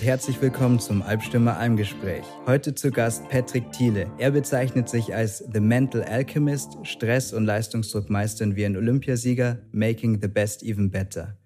und herzlich willkommen zum Albstimmer Almgespräch. Heute zu Gast Patrick Thiele. Er bezeichnet sich als The Mental Alchemist, Stress- und Leistungsdruckmeister wie ein Olympiasieger, Making the Best Even Better.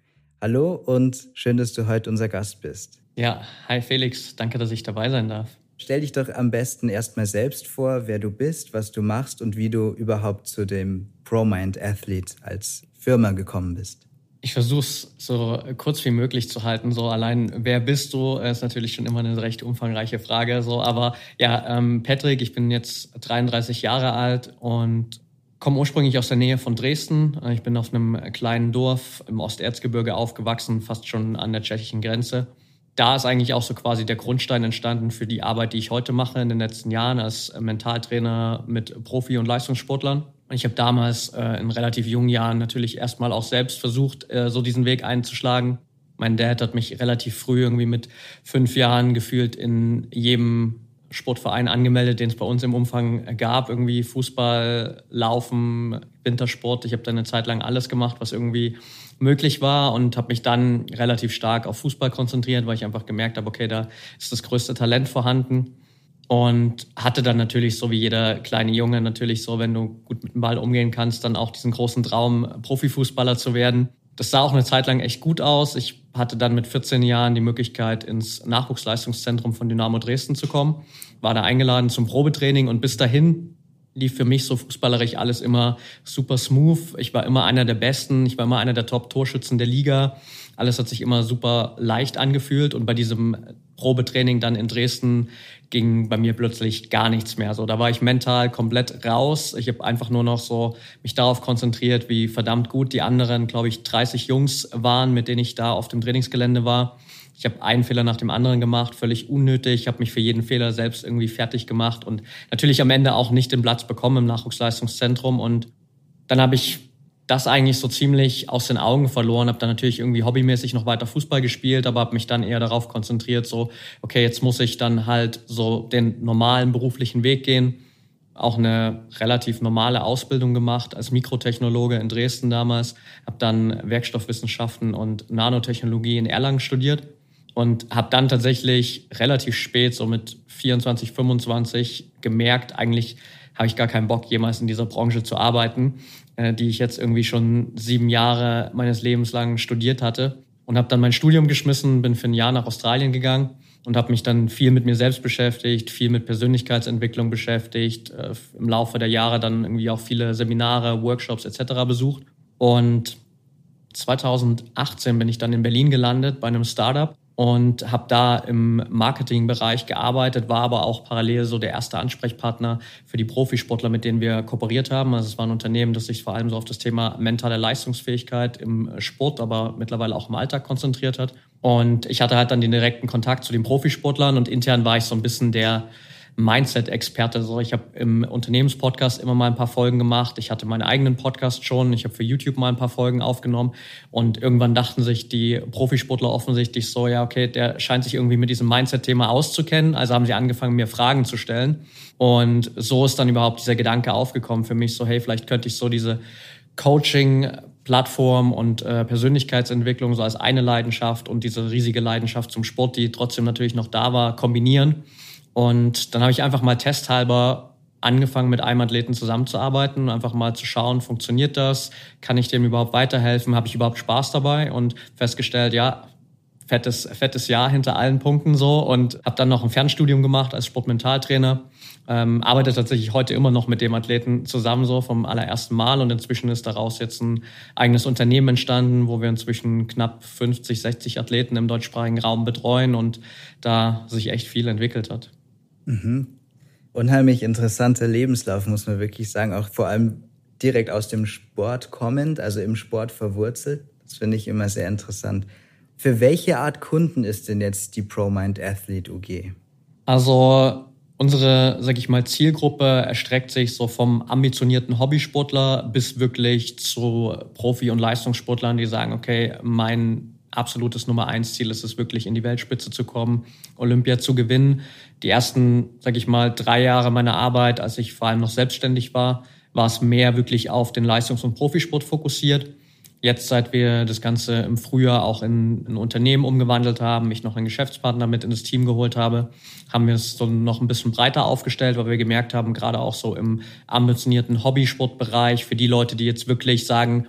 Hallo und schön, dass du heute unser Gast bist. Ja, hi Felix, danke, dass ich dabei sein darf. Stell dich doch am besten erstmal selbst vor, wer du bist, was du machst und wie du überhaupt zu dem ProMind Athlete als Firma gekommen bist. Ich versuche es so kurz wie möglich zu halten. So allein, wer bist du, ist natürlich schon immer eine recht umfangreiche Frage. So, aber ja, ähm, Patrick, ich bin jetzt 33 Jahre alt und komme ursprünglich aus der Nähe von Dresden. Ich bin auf einem kleinen Dorf im Osterzgebirge aufgewachsen, fast schon an der tschechischen Grenze. Da ist eigentlich auch so quasi der Grundstein entstanden für die Arbeit, die ich heute mache in den letzten Jahren als Mentaltrainer mit Profi- und Leistungssportlern. Ich habe damals äh, in relativ jungen Jahren natürlich erstmal auch selbst versucht, äh, so diesen Weg einzuschlagen. Mein Dad hat mich relativ früh irgendwie mit fünf Jahren gefühlt in jedem Sportverein angemeldet, den es bei uns im Umfang gab. Irgendwie Fußball, Laufen, Wintersport. Ich habe da eine Zeit lang alles gemacht, was irgendwie möglich war und habe mich dann relativ stark auf Fußball konzentriert, weil ich einfach gemerkt habe, okay, da ist das größte Talent vorhanden und hatte dann natürlich so wie jeder kleine Junge natürlich so, wenn du gut mit dem Ball umgehen kannst, dann auch diesen großen Traum, Profifußballer zu werden. Das sah auch eine Zeit lang echt gut aus. Ich hatte dann mit 14 Jahren die Möglichkeit, ins Nachwuchsleistungszentrum von Dynamo Dresden zu kommen, war da eingeladen zum Probetraining und bis dahin lief für mich so fußballerisch alles immer super smooth. Ich war immer einer der Besten, ich war immer einer der Top-Torschützen der Liga. Alles hat sich immer super leicht angefühlt und bei diesem Probetraining dann in Dresden ging bei mir plötzlich gar nichts mehr. So, da war ich mental komplett raus. Ich habe einfach nur noch so mich darauf konzentriert, wie verdammt gut die anderen, glaube ich, 30 Jungs waren, mit denen ich da auf dem Trainingsgelände war. Ich habe einen Fehler nach dem anderen gemacht, völlig unnötig. Ich habe mich für jeden Fehler selbst irgendwie fertig gemacht und natürlich am Ende auch nicht den Platz bekommen im Nachwuchsleistungszentrum. Und dann habe ich das eigentlich so ziemlich aus den Augen verloren, habe dann natürlich irgendwie hobbymäßig noch weiter Fußball gespielt, aber habe mich dann eher darauf konzentriert, so, okay, jetzt muss ich dann halt so den normalen beruflichen Weg gehen. Auch eine relativ normale Ausbildung gemacht als Mikrotechnologe in Dresden damals, habe dann Werkstoffwissenschaften und Nanotechnologie in Erlangen studiert und habe dann tatsächlich relativ spät, so mit 24, 25, gemerkt, eigentlich habe ich gar keinen Bock, jemals in dieser Branche zu arbeiten äh, die ich jetzt irgendwie schon sieben Jahre meines Lebens lang studiert hatte. Und habe dann mein Studium geschmissen, bin für ein Jahr nach Australien gegangen und habe mich dann viel mit mir selbst beschäftigt, viel mit Persönlichkeitsentwicklung beschäftigt, äh, im Laufe der Jahre dann irgendwie auch viele Seminare, Workshops etc. besucht. Und 2018 bin ich dann in Berlin gelandet bei einem Startup und habe da im Marketingbereich gearbeitet, war aber auch parallel so der erste Ansprechpartner für die Profisportler, mit denen wir kooperiert haben. Also es war ein Unternehmen, das sich vor allem so auf das Thema mentale Leistungsfähigkeit im Sport, aber mittlerweile auch im Alltag konzentriert hat. Und ich hatte halt dann den direkten Kontakt zu den Profisportlern und intern war ich so ein bisschen der Mindset-Experte. So, ich habe im Unternehmenspodcast immer mal ein paar Folgen gemacht. Ich hatte meinen eigenen Podcast schon. Ich habe für YouTube mal ein paar Folgen aufgenommen. Und irgendwann dachten sich die Profisportler offensichtlich so, ja, okay, der scheint sich irgendwie mit diesem Mindset-Thema auszukennen. Also haben sie angefangen, mir Fragen zu stellen. Und so ist dann überhaupt dieser Gedanke aufgekommen für mich, so, hey, vielleicht könnte ich so diese Coaching Plattform und äh, Persönlichkeitsentwicklung so als eine Leidenschaft und diese riesige Leidenschaft zum Sport, die trotzdem natürlich noch da war, kombinieren und dann habe ich einfach mal testhalber angefangen, mit einem Athleten zusammenzuarbeiten, einfach mal zu schauen, funktioniert das? Kann ich dem überhaupt weiterhelfen? Habe ich überhaupt Spaß dabei? Und festgestellt, ja, fettes, fettes Jahr hinter allen Punkten so und habe dann noch ein Fernstudium gemacht als Sportmentaltrainer. Ähm, arbeite tatsächlich heute immer noch mit dem Athleten zusammen so vom allerersten Mal und inzwischen ist daraus jetzt ein eigenes Unternehmen entstanden, wo wir inzwischen knapp 50, 60 Athleten im deutschsprachigen Raum betreuen und da sich echt viel entwickelt hat. Mhm. Unheimlich interessanter Lebenslauf, muss man wirklich sagen. Auch vor allem direkt aus dem Sport kommend, also im Sport verwurzelt. Das finde ich immer sehr interessant. Für welche Art Kunden ist denn jetzt die ProMind Athlete UG? Also unsere, sag ich mal, Zielgruppe erstreckt sich so vom ambitionierten Hobbysportler bis wirklich zu Profi- und Leistungssportlern, die sagen, okay, mein absolutes Nummer eins Ziel ist es wirklich in die Weltspitze zu kommen, Olympia zu gewinnen. Die ersten, sag ich mal, drei Jahre meiner Arbeit, als ich vor allem noch selbstständig war, war es mehr wirklich auf den Leistungs- und Profisport fokussiert. Jetzt, seit wir das Ganze im Frühjahr auch in ein Unternehmen umgewandelt haben, ich noch einen Geschäftspartner mit in das Team geholt habe, haben wir es so noch ein bisschen breiter aufgestellt, weil wir gemerkt haben, gerade auch so im ambitionierten Hobbysportbereich, für die Leute, die jetzt wirklich sagen,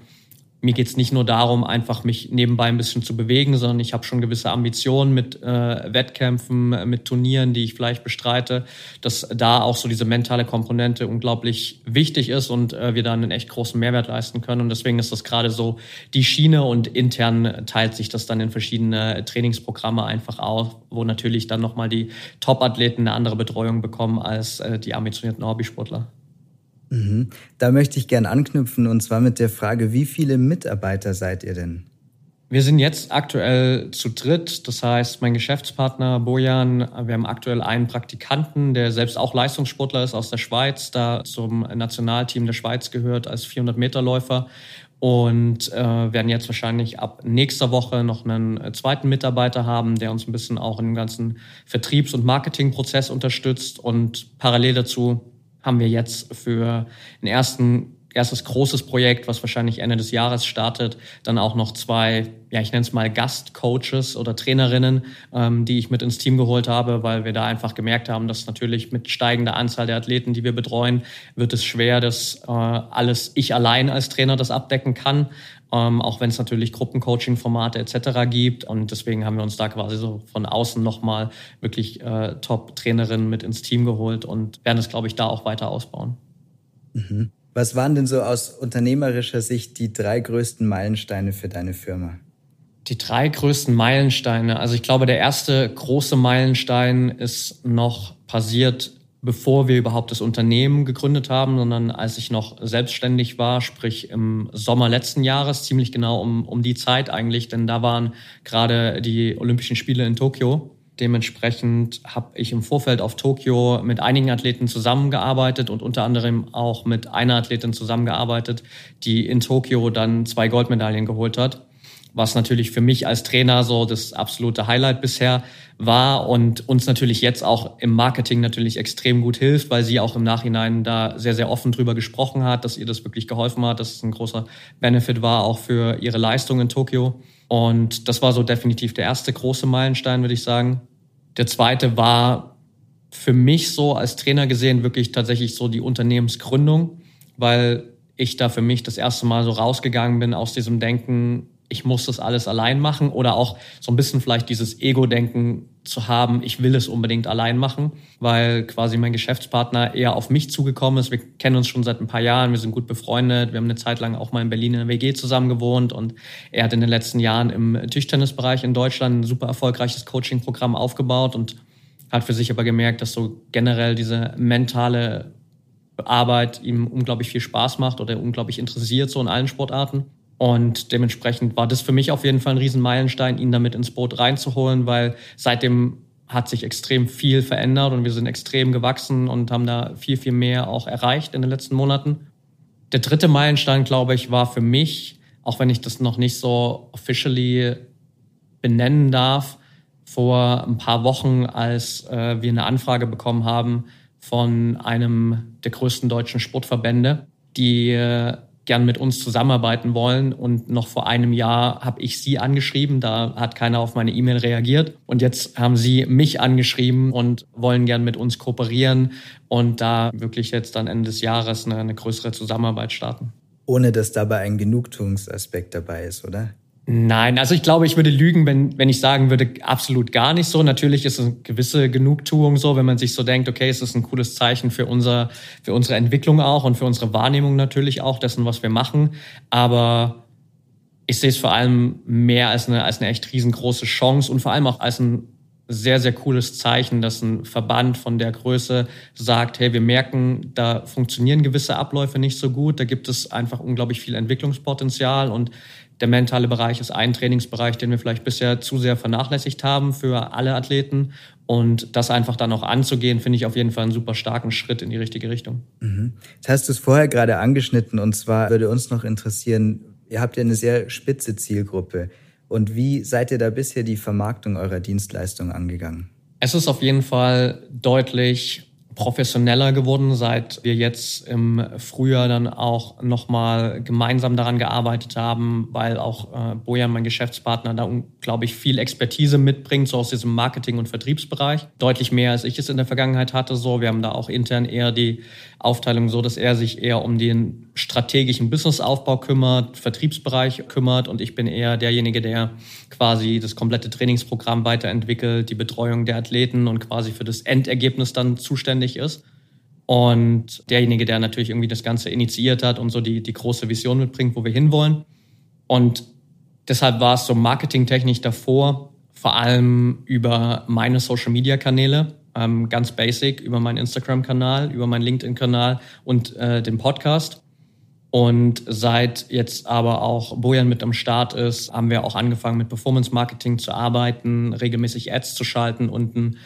mir geht es nicht nur darum, einfach mich nebenbei ein bisschen zu bewegen, sondern ich habe schon gewisse Ambitionen mit äh, Wettkämpfen, mit Turnieren, die ich vielleicht bestreite, dass da auch so diese mentale Komponente unglaublich wichtig ist und äh, wir da einen echt großen Mehrwert leisten können. Und deswegen ist das gerade so die Schiene und intern teilt sich das dann in verschiedene Trainingsprogramme einfach auf, wo natürlich dann nochmal die Top-Athleten eine andere Betreuung bekommen als äh, die ambitionierten Hobbysportler. Mhm. Da möchte ich gern anknüpfen und zwar mit der Frage, wie viele Mitarbeiter seid ihr denn? Wir sind jetzt aktuell zu dritt. Das heißt, mein Geschäftspartner Bojan, wir haben aktuell einen Praktikanten, der selbst auch Leistungssportler ist aus der Schweiz, da zum Nationalteam der Schweiz gehört als 400 Meter Läufer und äh, werden jetzt wahrscheinlich ab nächster Woche noch einen äh, zweiten Mitarbeiter haben, der uns ein bisschen auch dem ganzen Vertriebs- und Marketingprozess unterstützt und parallel dazu haben wir jetzt für den ersten erstes großes Projekt, was wahrscheinlich Ende des Jahres startet, dann auch noch zwei, ja, ich nenne es mal Gastcoaches oder Trainerinnen, ähm, die ich mit ins Team geholt habe, weil wir da einfach gemerkt haben, dass natürlich mit steigender Anzahl der Athleten, die wir betreuen, wird es schwer, dass äh, alles ich allein als Trainer das abdecken kann ähm, auch wenn es natürlich Gruppencoaching-Formate etc. gibt. Und deswegen haben wir uns da quasi so von außen nochmal wirklich äh, Top-Trainerinnen mit ins Team geholt und werden es, glaube ich, da auch weiter ausbauen. Mhm. Was waren denn so aus unternehmerischer Sicht die drei größten Meilensteine für deine Firma? Die drei größten Meilensteine. Also ich glaube, der erste große Meilenstein ist noch passiert bevor wir überhaupt das Unternehmen gegründet haben, sondern als ich noch selbstständig war, sprich im Sommer letzten Jahres, ziemlich genau um, um die Zeit eigentlich, denn da waren gerade die Olympischen Spiele in Tokio. Dementsprechend habe ich im Vorfeld auf Tokio mit einigen Athleten zusammengearbeitet und unter anderem auch mit einer Athletin zusammengearbeitet, die in Tokio dann zwei Goldmedaillen geholt hat was natürlich für mich als Trainer so das absolute Highlight bisher war und uns natürlich jetzt auch im Marketing natürlich extrem gut hilft, weil sie auch im Nachhinein da sehr, sehr offen drüber gesprochen hat, dass ihr das wirklich geholfen hat, dass es ein großer Benefit war auch für ihre Leistung in Tokio. Und das war so definitiv der erste große Meilenstein, würde ich sagen. Der zweite war für mich so als Trainer gesehen wirklich tatsächlich so die Unternehmensgründung, weil ich da für mich das erste Mal so rausgegangen bin aus diesem Denken, ich muss das alles allein machen oder auch so ein bisschen vielleicht dieses Ego-Denken zu haben, ich will es unbedingt allein machen, weil quasi mein Geschäftspartner eher auf mich zugekommen ist. Wir kennen uns schon seit ein paar Jahren, wir sind gut befreundet, wir haben eine Zeit lang auch mal in Berlin in der WG zusammen gewohnt und er hat in den letzten Jahren im Tischtennisbereich in Deutschland ein super erfolgreiches Coaching-Programm aufgebaut und hat für sich aber gemerkt, dass so generell diese mentale Arbeit ihm unglaublich viel Spaß macht oder unglaublich interessiert so in allen Sportarten und dementsprechend war das für mich auf jeden Fall ein Riesenmeilenstein, ihn damit ins Boot reinzuholen, weil seitdem hat sich extrem viel verändert und wir sind extrem gewachsen und haben da viel, viel mehr auch erreicht in den letzten Monaten. Der dritte Meilenstein, glaube ich, war für mich, auch wenn ich das noch nicht so officially benennen darf, vor ein paar Wochen, als äh, wir eine Anfrage bekommen haben von einem der größten deutschen Sportverbände, die äh, gern mit uns zusammenarbeiten wollen. Und noch vor einem Jahr habe ich sie angeschrieben, da hat keiner auf meine E-Mail reagiert. Und jetzt haben sie mich angeschrieben und wollen gern mit uns kooperieren und da wirklich jetzt dann Ende des Jahres eine, eine größere Zusammenarbeit starten. Ohne dass dabei ein Genugtuungsaspekt dabei ist, oder? Nein, also ich glaube, ich würde lügen, wenn, wenn ich sagen würde, absolut gar nicht so. Natürlich ist es eine gewisse Genugtuung so, wenn man sich so denkt, okay, es ist ein cooles Zeichen für, unser, für unsere Entwicklung auch und für unsere Wahrnehmung natürlich auch dessen, was wir machen. Aber ich sehe es vor allem mehr als eine, als eine echt riesengroße Chance und vor allem auch als ein sehr, sehr cooles Zeichen, dass ein Verband von der Größe sagt, hey, wir merken, da funktionieren gewisse Abläufe nicht so gut, da gibt es einfach unglaublich viel Entwicklungspotenzial und der mentale Bereich ist ein Trainingsbereich, den wir vielleicht bisher zu sehr vernachlässigt haben für alle Athleten. Und das einfach dann auch anzugehen, finde ich auf jeden Fall einen super starken Schritt in die richtige Richtung. Mhm. Jetzt hast du es vorher gerade angeschnitten und zwar würde uns noch interessieren, ihr habt ja eine sehr spitze Zielgruppe. Und wie seid ihr da bisher die Vermarktung eurer Dienstleistung angegangen? Es ist auf jeden Fall deutlich professioneller geworden, seit wir jetzt im Frühjahr dann auch nochmal gemeinsam daran gearbeitet haben, weil auch äh, Bojan, mein Geschäftspartner, da unglaublich viel Expertise mitbringt, so aus diesem Marketing- und Vertriebsbereich. Deutlich mehr, als ich es in der Vergangenheit hatte. So, wir haben da auch intern eher die Aufteilung so, dass er sich eher um den strategischen Businessaufbau kümmert, Vertriebsbereich kümmert und ich bin eher derjenige, der quasi das komplette Trainingsprogramm weiterentwickelt, die Betreuung der Athleten und quasi für das Endergebnis dann zuständig ist. Und derjenige, der natürlich irgendwie das Ganze initiiert hat und so die, die große Vision mitbringt, wo wir hinwollen. Und deshalb war es so marketingtechnisch davor, vor allem über meine Social-Media-Kanäle, ähm, ganz basic, über meinen Instagram-Kanal, über meinen LinkedIn-Kanal und äh, den Podcast. Und seit jetzt aber auch Bojan mit am Start ist, haben wir auch angefangen mit Performance Marketing zu arbeiten, regelmäßig Ads zu schalten und ein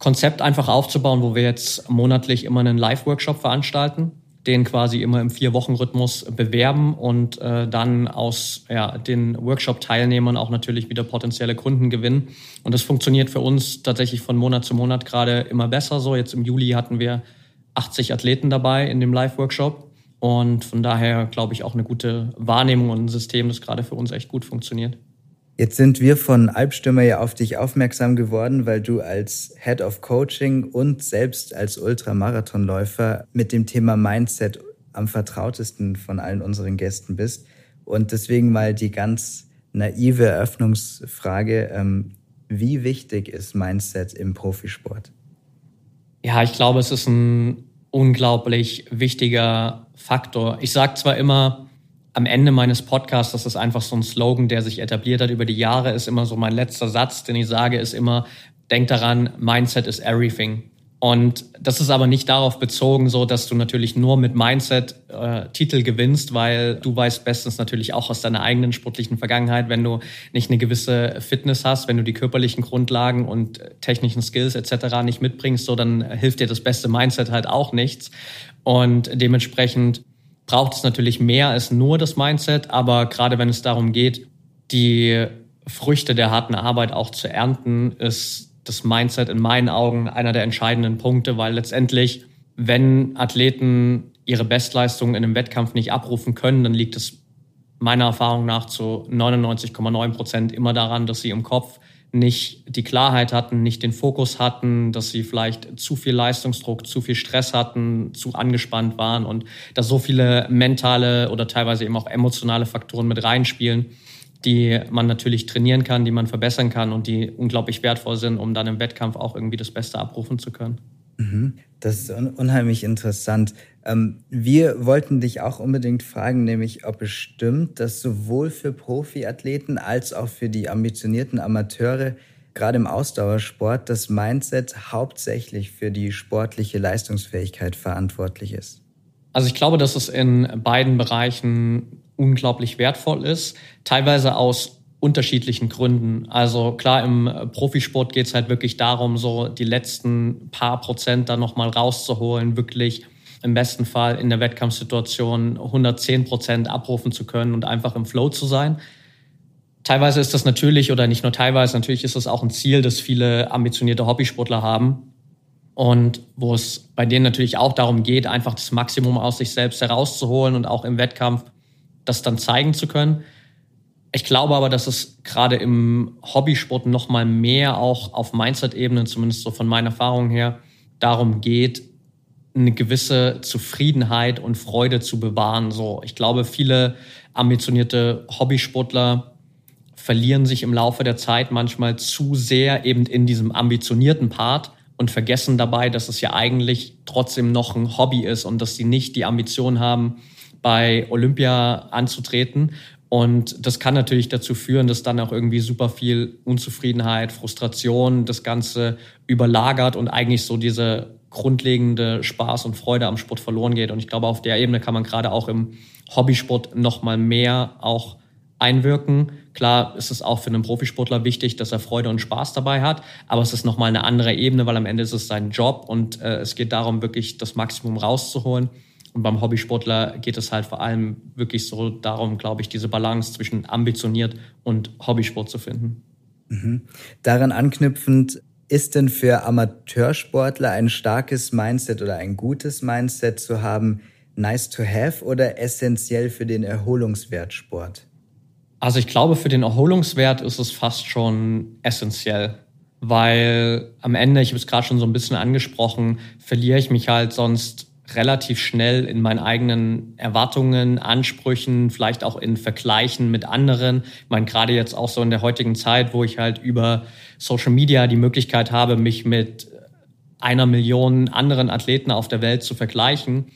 Konzept einfach aufzubauen, wo wir jetzt monatlich immer einen Live-Workshop veranstalten, den quasi immer im Vier-Wochen-Rhythmus bewerben und äh, dann aus ja, den Workshop-Teilnehmern auch natürlich wieder potenzielle Kunden gewinnen. Und das funktioniert für uns tatsächlich von Monat zu Monat gerade immer besser so. Jetzt im Juli hatten wir 80 Athleten dabei in dem Live-Workshop und von daher glaube ich auch eine gute Wahrnehmung und ein System, das gerade für uns echt gut funktioniert. Jetzt sind wir von Albstürmer ja auf dich aufmerksam geworden, weil du als Head of Coaching und selbst als Ultramarathonläufer mit dem Thema Mindset am vertrautesten von allen unseren Gästen bist. Und deswegen mal die ganz naive Eröffnungsfrage, ähm, wie wichtig ist Mindset im Profisport? Ja, ich glaube, es ist ein unglaublich wichtiger Faktor. Ich sage zwar immer am Ende meines Podcasts, das ist einfach so ein Slogan, der sich etabliert hat über die Jahre, ist immer so mein letzter Satz, den ich sage, ist immer, denk daran, Mindset is everything. Und das ist aber nicht darauf bezogen, so dass du natürlich nur mit Mindset äh, Titel gewinnst, weil du weißt bestens natürlich auch aus deiner eigenen sportlichen Vergangenheit, wenn du nicht eine gewisse Fitness hast, wenn du die körperlichen Grundlagen und technischen Skills etc. nicht mitbringst, so dann hilft dir das beste Mindset halt auch nichts. Und dementsprechend braucht es natürlich mehr als nur das Mindset, aber gerade wenn es darum geht, die Früchte der harten Arbeit auch zu ernten, ist das Mindset in meinen Augen einer der entscheidenden Punkte, weil letztendlich, wenn Athleten ihre Bestleistung in einem Wettkampf nicht abrufen können, dann liegt es meiner Erfahrung nach zu 99,9 Prozent immer daran, dass sie im Kopf nicht die Klarheit hatten, nicht den Fokus hatten, dass sie vielleicht zu viel Leistungsdruck, zu viel Stress hatten, zu angespannt waren und dass so viele mentale oder teilweise eben auch emotionale Faktoren mit reinspielen, die man natürlich trainieren kann, die man verbessern kann und die unglaublich wertvoll sind, um dann im Wettkampf auch irgendwie das Beste abrufen zu können. Mhm. Das ist unheimlich interessant. Ähm, wir wollten dich auch unbedingt fragen, nämlich ob es stimmt, dass sowohl für Profiathleten als auch für die ambitionierten Amateure gerade im Ausdauersport das Mindset hauptsächlich für die sportliche Leistungsfähigkeit verantwortlich ist. Also ich glaube, dass es in beiden Bereichen unglaublich wertvoll ist, teilweise aus unterschiedlichen Gründen. Also klar, im Profisport geht es halt wirklich darum, so die letzten paar Prozent da nochmal rauszuholen, wirklich im besten Fall in der Wettkampfsituation 110 Prozent abrufen zu können und einfach im Flow zu sein. Teilweise ist das natürlich, oder nicht nur teilweise, natürlich ist das auch ein Ziel, das viele ambitionierte Hobbysportler haben. Und wo es bei denen natürlich auch darum geht, einfach das Maximum aus sich selbst herauszuholen und auch im Wettkampf das dann zeigen zu können. Ich glaube aber, dass es gerade im Hobbysport noch mal mehr auch auf Mindset-Ebene, zumindest so von meiner Erfahrung her, darum geht, eine gewisse Zufriedenheit und Freude zu bewahren. So, ich glaube, viele ambitionierte Hobbysportler verlieren sich im Laufe der Zeit manchmal zu sehr eben in diesem ambitionierten Part und vergessen dabei, dass es ja eigentlich trotzdem noch ein Hobby ist und dass sie nicht die Ambition haben, bei Olympia anzutreten. Und das kann natürlich dazu führen, dass dann auch irgendwie super viel Unzufriedenheit, Frustration das Ganze überlagert und eigentlich so diese grundlegende Spaß und Freude am Sport verloren geht. Und ich glaube, auf der Ebene kann man gerade auch im Hobbysport noch mal mehr auch einwirken. Klar ist es auch für einen Profisportler wichtig, dass er Freude und Spaß dabei hat, aber es ist noch mal eine andere Ebene, weil am Ende ist es sein Job und äh, es geht darum, wirklich das Maximum rauszuholen. Und beim Hobbysportler geht es halt vor allem wirklich so darum, glaube ich, diese Balance zwischen ambitioniert und Hobbysport zu finden. Mhm. Daran anknüpfend, Ist denn für Amateursportler ein starkes Mindset oder ein gutes Mindset zu haben nice to have oder essentiell für den Erholungswertsport? Also ich glaube, für den Erholungswert ist es fast schon essentiell, weil am Ende, ich habe es gerade schon so ein bisschen angesprochen, verliere ich mich halt sonst relativ schnell in meinen eigenen Erwartungen, Ansprüchen, vielleicht auch in Vergleichen mit anderen. Ich meine, gerade jetzt auch so in der heutigen Zeit, wo ich halt über Social Media die Möglichkeit habe, mich mit einer Million anderen Athleten auf der Welt zu vergleichen,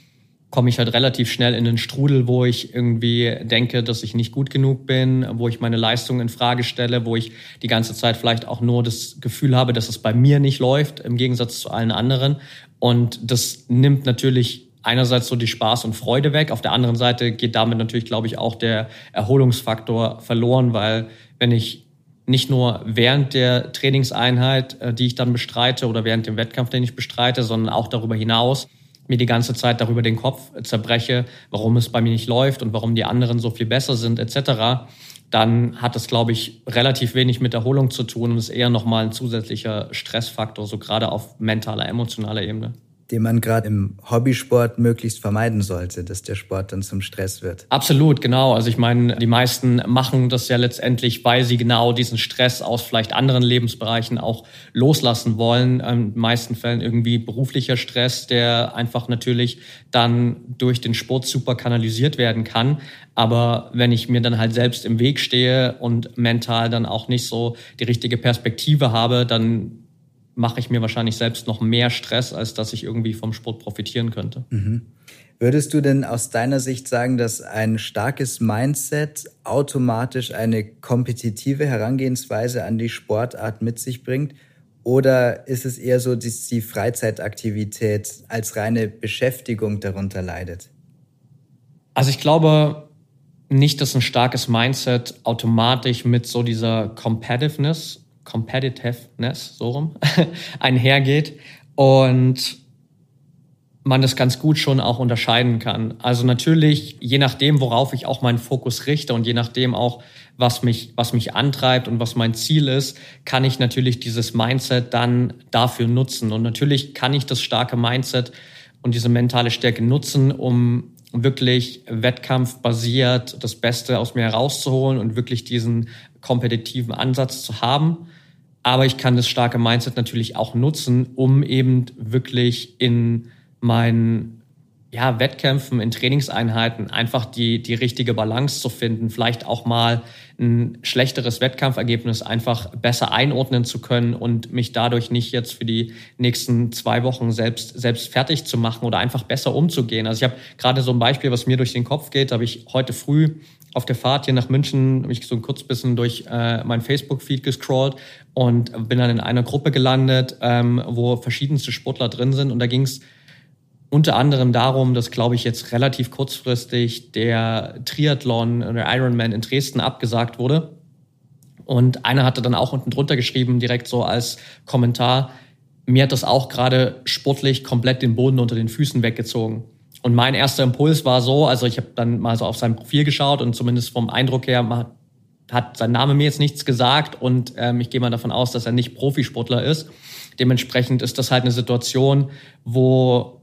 komme ich halt relativ schnell in den Strudel, wo ich irgendwie denke, dass ich nicht gut genug bin, wo ich meine Leistung in Frage stelle, wo ich die ganze Zeit vielleicht auch nur das Gefühl habe, dass es bei mir nicht läuft, im Gegensatz zu allen anderen. Und das nimmt natürlich einerseits so die Spaß und Freude weg. Auf der anderen Seite geht damit natürlich, glaube ich, auch der Erholungsfaktor verloren, weil wenn ich nicht nur während der Trainingseinheit, äh, die ich dann bestreite oder während dem Wettkampf, den ich bestreite, sondern auch darüber hinaus mir die ganze Zeit darüber den Kopf zerbreche, warum es bei mir nicht läuft und warum die anderen so viel besser sind etc., dann hat das, glaube ich, relativ wenig mit Erholung zu tun und ist eher nochmal ein zusätzlicher Stressfaktor, so gerade auf mentaler, emotionaler Ebene den man gerade im Hobbysport möglichst vermeiden sollte, dass der Sport dann zum Stress wird. Absolut, genau. Also ich meine, die meisten machen das ja letztendlich, weil sie genau diesen Stress aus vielleicht anderen Lebensbereichen auch loslassen wollen. In den meisten Fällen irgendwie beruflicher Stress, der einfach natürlich dann durch den Sport super kanalisiert werden kann. Aber wenn ich mir dann halt selbst im Weg stehe und mental dann auch nicht so die richtige Perspektive habe, dann mache ich mir wahrscheinlich selbst noch mehr Stress, als dass ich irgendwie vom Sport profitieren könnte. Mhm. Würdest du denn aus deiner Sicht sagen, dass ein starkes Mindset automatisch eine kompetitive Herangehensweise an die Sportart mit sich bringt? Oder ist es eher so, dass die Freizeitaktivität als reine Beschäftigung darunter leidet? Also ich glaube nicht, dass ein starkes Mindset automatisch mit so dieser Competitiveness Competitiveness, so rum, einhergeht und man das ganz gut schon auch unterscheiden kann. Also natürlich, je nachdem, worauf ich auch meinen Fokus richte und je nachdem auch, was mich, was mich antreibt und was mein Ziel ist, kann ich natürlich dieses Mindset dann dafür nutzen. Und natürlich kann ich das starke Mindset und diese mentale Stärke nutzen, um wirklich wettkampfbasiert das Beste aus mir herauszuholen und wirklich diesen kompetitiven Ansatz zu haben. Aber ich kann das starke Mindset natürlich auch nutzen, um eben wirklich in meinen ja, Wettkämpfen, in Trainingseinheiten einfach die, die richtige Balance zu finden, vielleicht auch mal ein schlechteres Wettkampfergebnis einfach besser einordnen zu können und mich dadurch nicht jetzt für die nächsten zwei Wochen selbst, selbst fertig zu machen oder einfach besser umzugehen. Also ich habe gerade so ein Beispiel, was mir durch den Kopf geht, habe ich heute früh auf der Fahrt hier nach München habe ich so ein kurz bisschen durch äh, mein Facebook-Feed gescrollt und bin dann in einer Gruppe gelandet, ähm, wo verschiedenste Sportler drin sind. Und da ging es unter anderem darum, dass, glaube ich, jetzt relativ kurzfristig der Triathlon oder Ironman in Dresden abgesagt wurde. Und einer hatte dann auch unten drunter geschrieben, direkt so als Kommentar, mir hat das auch gerade sportlich komplett den Boden unter den Füßen weggezogen. Und mein erster Impuls war so, also ich habe dann mal so auf sein Profil geschaut und zumindest vom Eindruck her hat sein Name mir jetzt nichts gesagt und ähm, ich gehe mal davon aus, dass er nicht Profisportler ist. Dementsprechend ist das halt eine Situation, wo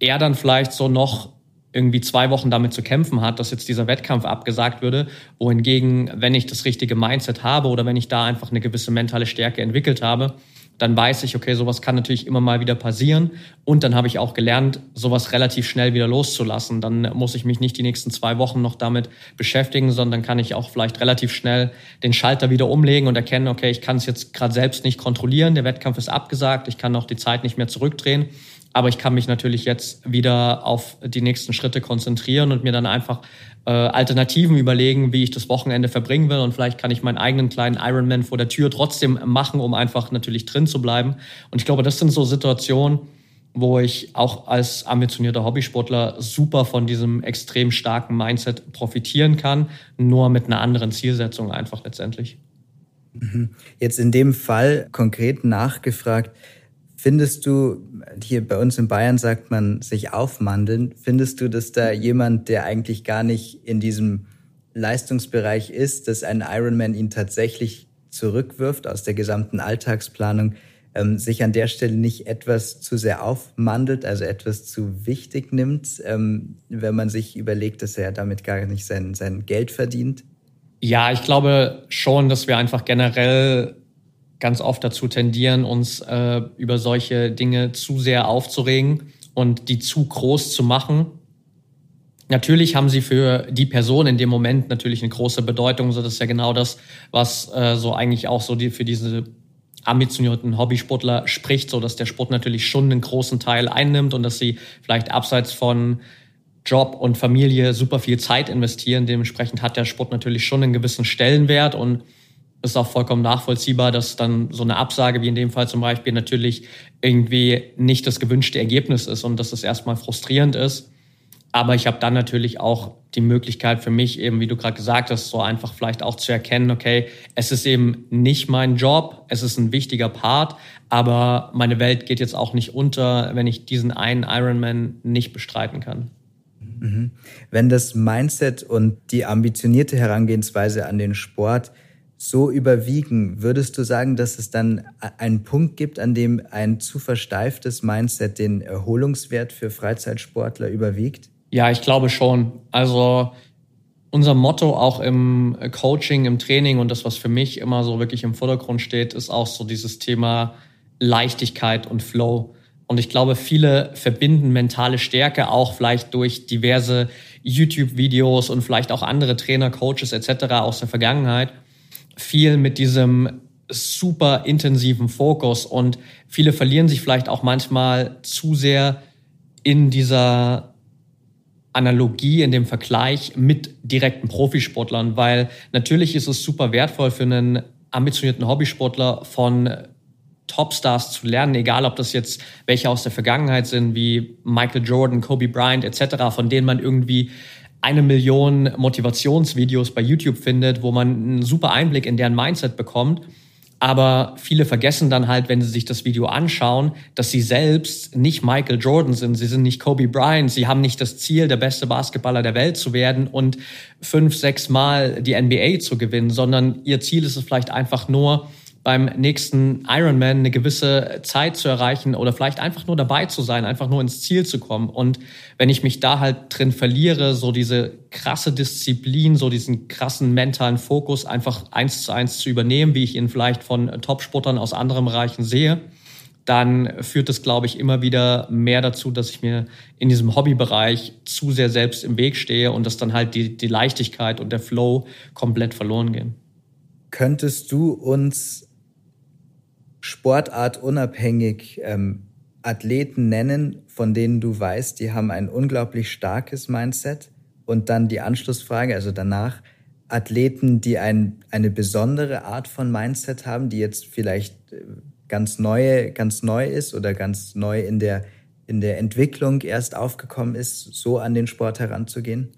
er dann vielleicht so noch irgendwie zwei Wochen damit zu kämpfen hat, dass jetzt dieser Wettkampf abgesagt würde, wohingegen, wenn ich das richtige Mindset habe oder wenn ich da einfach eine gewisse mentale Stärke entwickelt habe, dann weiß ich, okay, sowas kann natürlich immer mal wieder passieren. Und dann habe ich auch gelernt, sowas relativ schnell wieder loszulassen. Dann muss ich mich nicht die nächsten zwei Wochen noch damit beschäftigen, sondern kann ich auch vielleicht relativ schnell den Schalter wieder umlegen und erkennen, okay, ich kann es jetzt gerade selbst nicht kontrollieren. Der Wettkampf ist abgesagt. Ich kann auch die Zeit nicht mehr zurückdrehen. Aber ich kann mich natürlich jetzt wieder auf die nächsten Schritte konzentrieren und mir dann einfach äh, Alternativen überlegen, wie ich das Wochenende verbringen will. Und vielleicht kann ich meinen eigenen kleinen Ironman vor der Tür trotzdem machen, um einfach natürlich drin zu bleiben. Und ich glaube, das sind so Situationen, wo ich auch als ambitionierter Hobbysportler super von diesem extrem starken Mindset profitieren kann, nur mit einer anderen Zielsetzung einfach letztendlich. Mhm. Jetzt in dem Fall konkret nachgefragt, Findest du, hier bei uns in Bayern sagt man sich aufmandeln, findest du, dass da jemand, der eigentlich gar nicht in diesem Leistungsbereich ist, dass ein Ironman ihn tatsächlich zurückwirft aus der gesamten Alltagsplanung, ähm, sich an der Stelle nicht etwas zu sehr aufmandelt, also etwas zu wichtig nimmt, ähm, wenn man sich überlegt, dass er damit gar nicht sein, sein Geld verdient? Ja, ich glaube schon, dass wir einfach generell ganz oft dazu tendieren, uns äh, über solche Dinge zu sehr aufzuregen und die zu groß zu machen. Natürlich haben sie für die Person in dem Moment natürlich eine große Bedeutung. So, das ist ja genau das, was äh, so eigentlich auch so die, für diese ambitionierten Hobbysportler spricht, so dass der Sport natürlich schon einen großen Teil einnimmt und dass sie vielleicht abseits von Job und Familie super viel Zeit investieren. Dementsprechend hat der Sport natürlich schon einen gewissen Stellenwert und ist auch vollkommen nachvollziehbar, dass dann so eine Absage wie in dem Fall zum Beispiel natürlich irgendwie nicht das gewünschte Ergebnis ist und dass es erstmal frustrierend ist. Aber ich habe dann natürlich auch die Möglichkeit für mich eben, wie du gerade gesagt hast, so einfach vielleicht auch zu erkennen, okay, es ist eben nicht mein Job, es ist ein wichtiger Part, aber meine Welt geht jetzt auch nicht unter, wenn ich diesen einen Ironman nicht bestreiten kann. Mhm. Wenn das Mindset und die ambitionierte Herangehensweise an den Sport so überwiegen, würdest du sagen, dass es dann einen Punkt gibt, an dem ein zu versteiftes Mindset den Erholungswert für Freizeitsportler überwiegt? Ja, ich glaube schon. Also unser Motto auch im Coaching, im Training und das, was für mich immer so wirklich im Vordergrund steht, ist auch so dieses Thema Leichtigkeit und Flow. Und ich glaube, viele verbinden mentale Stärke auch vielleicht durch diverse YouTube-Videos und vielleicht auch andere Trainer, Coaches etc. aus der Vergangenheit viel mit diesem super intensiven Fokus und viele verlieren sich vielleicht auch manchmal zu sehr in dieser Analogie, in dem Vergleich mit direkten Profisportlern, weil natürlich ist es super wertvoll für einen ambitionierten Hobbysportler von Topstars zu lernen, egal ob das jetzt welche aus der Vergangenheit sind, wie Michael Jordan, Kobe Bryant etc., von denen man irgendwie eine Million Motivationsvideos bei YouTube findet, wo man einen super Einblick in deren Mindset bekommt. Aber viele vergessen dann halt, wenn sie sich das Video anschauen, dass sie selbst nicht Michael Jordan sind, sie sind nicht Kobe Bryant, sie haben nicht das Ziel, der beste Basketballer der Welt zu werden und fünf, sechs Mal die NBA zu gewinnen, sondern ihr Ziel ist es vielleicht einfach nur, beim nächsten Ironman eine gewisse Zeit zu erreichen oder vielleicht einfach nur dabei zu sein, einfach nur ins Ziel zu kommen. Und wenn ich mich da halt drin verliere, so diese krasse Disziplin, so diesen krassen mentalen Fokus einfach eins zu eins zu übernehmen, wie ich ihn vielleicht von Topsportern aus anderen Bereichen sehe, dann führt es, glaube ich, immer wieder mehr dazu, dass ich mir in diesem Hobbybereich zu sehr selbst im Weg stehe und dass dann halt die, die Leichtigkeit und der Flow komplett verloren gehen. Könntest du uns sportartunabhängig ähm, Athleten nennen, von denen du weißt, die haben ein unglaublich starkes Mindset? Und dann die Anschlussfrage, also danach, Athleten, die ein, eine besondere Art von Mindset haben, die jetzt vielleicht äh, ganz neue, ganz neu ist oder ganz neu in der, in der Entwicklung erst aufgekommen ist, so an den Sport heranzugehen?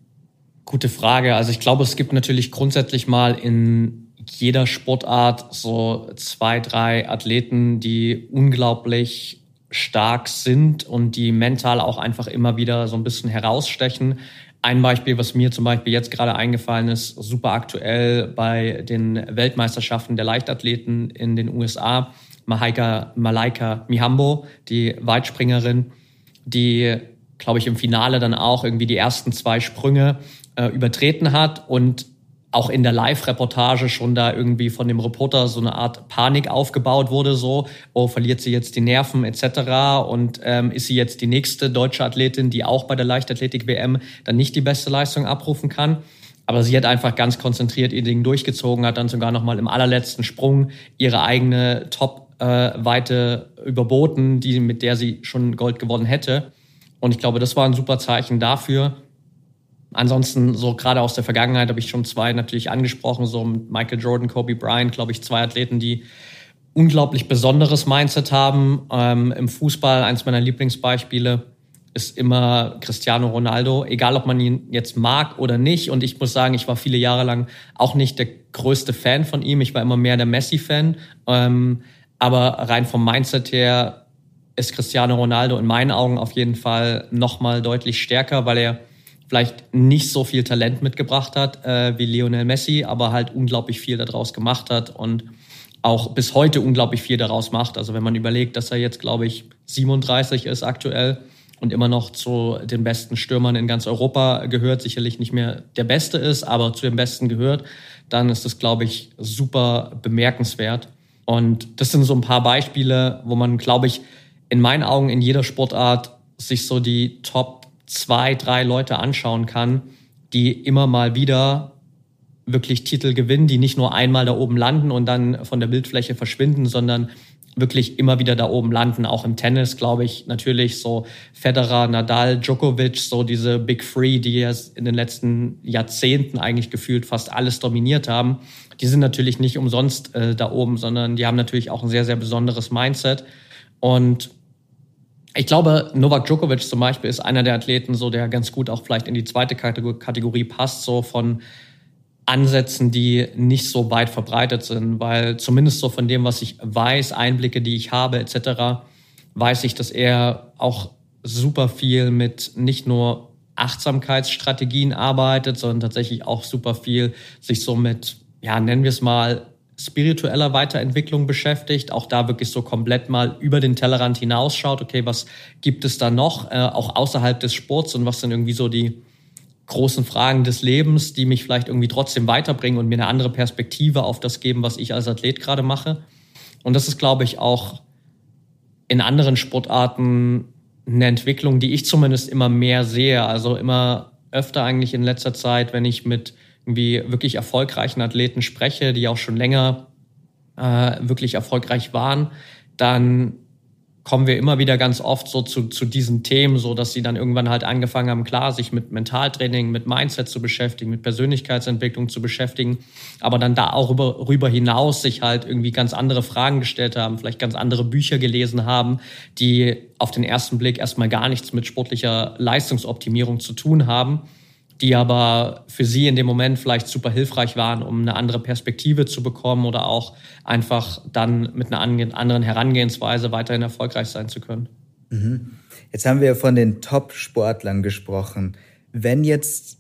Gute Frage. Also ich glaube, es gibt natürlich grundsätzlich mal in jeder Sportart so zwei, drei Athleten, die unglaublich stark sind und die mental auch einfach immer wieder so ein bisschen herausstechen. Ein Beispiel, was mir zum Beispiel jetzt gerade eingefallen ist, super aktuell bei den Weltmeisterschaften der Leichtathleten in den USA, Mahaika, Malaika Mihambo, die Weitspringerin, die, glaube ich, im Finale dann auch irgendwie die ersten zwei Sprünge äh, übertreten hat und auch in der Live-Reportage schon da irgendwie von dem Reporter so eine Art Panik aufgebaut wurde, so, oh, verliert sie jetzt die Nerven etc. Und ähm, ist sie jetzt die nächste deutsche Athletin, die auch bei der Leichtathletik-WM dann nicht die beste Leistung abrufen kann. Aber sie hat einfach ganz konzentriert ihr Ding durchgezogen, hat dann sogar nochmal im allerletzten Sprung ihre eigene Top-Weite äh, überboten, die, mit der sie schon Gold gewonnen hätte. Und ich glaube, das war ein super Zeichen dafür, Ansonsten, so gerade aus der Vergangenheit habe ich schon zwei natürlich angesprochen, so Michael Jordan, Kobe Bryant, glaube ich, zwei Athleten, die unglaublich besonderes Mindset haben. Ähm, Im Fußball, eins meiner Lieblingsbeispiele, ist immer Cristiano Ronaldo, egal ob man ihn jetzt mag oder nicht. Und ich muss sagen, ich war viele Jahre lang auch nicht der größte Fan von ihm. Ich war immer mehr der Messi-Fan. Ähm, aber rein vom Mindset her ist Cristiano Ronaldo in meinen Augen auf jeden Fall nochmal deutlich stärker, weil er vielleicht nicht so viel Talent mitgebracht hat äh, wie Lionel Messi, aber halt unglaublich viel daraus gemacht hat und auch bis heute unglaublich viel daraus macht. Also wenn man überlegt, dass er jetzt, glaube ich, 37 ist aktuell und immer noch zu den besten Stürmern in ganz Europa gehört, sicherlich nicht mehr der Beste ist, aber zu den Besten gehört, dann ist das, glaube ich, super bemerkenswert. Und das sind so ein paar Beispiele, wo man, glaube ich, in meinen Augen in jeder Sportart sich so die Top zwei, drei Leute anschauen kann, die immer mal wieder wirklich Titel gewinnen, die nicht nur einmal da oben landen und dann von der Bildfläche verschwinden, sondern wirklich immer wieder da oben landen. Auch im Tennis, glaube ich, natürlich so Federer, Nadal, Djokovic, so diese Big Three, die jetzt in den letzten Jahrzehnten eigentlich gefühlt fast alles dominiert haben. Die sind natürlich nicht umsonst äh, da oben, sondern die haben natürlich auch ein sehr, sehr besonderes Mindset. Und ich glaube, Novak Djokovic zum Beispiel ist einer der Athleten, so der ganz gut auch vielleicht in die zweite Kategorie passt, so von Ansätzen, die nicht so weit verbreitet sind, weil zumindest so von dem, was ich weiß, Einblicke, die ich habe, etc., weiß ich, dass er auch super viel mit nicht nur Achtsamkeitsstrategien arbeitet, sondern tatsächlich auch super viel sich so mit, ja, nennen wir es mal, spiritueller Weiterentwicklung beschäftigt, auch da wirklich so komplett mal über den Tellerrand hinausschaut, okay, was gibt es da noch, äh, auch außerhalb des Sports und was sind irgendwie so die, großen Fragen des Lebens, die mich vielleicht irgendwie trotzdem weiterbringen und mir eine andere Perspektive auf das geben, was ich als Athlet gerade mache. Und das ist, glaube ich, auch in anderen Sportarten eine Entwicklung, die ich zumindest immer mehr sehe. Also immer öfter eigentlich in letzter Zeit, wenn ich mit irgendwie wirklich erfolgreichen Athleten spreche, die auch schon länger äh, wirklich erfolgreich waren, dann kommen wir immer wieder ganz oft so zu, zu diesen Themen, so dass sie dann irgendwann halt angefangen haben, klar, sich mit Mentaltraining, mit Mindset zu beschäftigen, mit Persönlichkeitsentwicklung zu beschäftigen, aber dann da auch rüber, rüber hinaus sich halt irgendwie ganz andere Fragen gestellt haben, vielleicht ganz andere Bücher gelesen haben, die auf den ersten Blick erstmal gar nichts mit sportlicher Leistungsoptimierung zu tun haben die aber für sie in dem Moment vielleicht super hilfreich waren, um eine andere Perspektive zu bekommen oder auch einfach dann mit einer anderen Herangehensweise weiterhin erfolgreich sein zu können. Mhm. Jetzt haben wir von den Top-Sportlern gesprochen. Wenn jetzt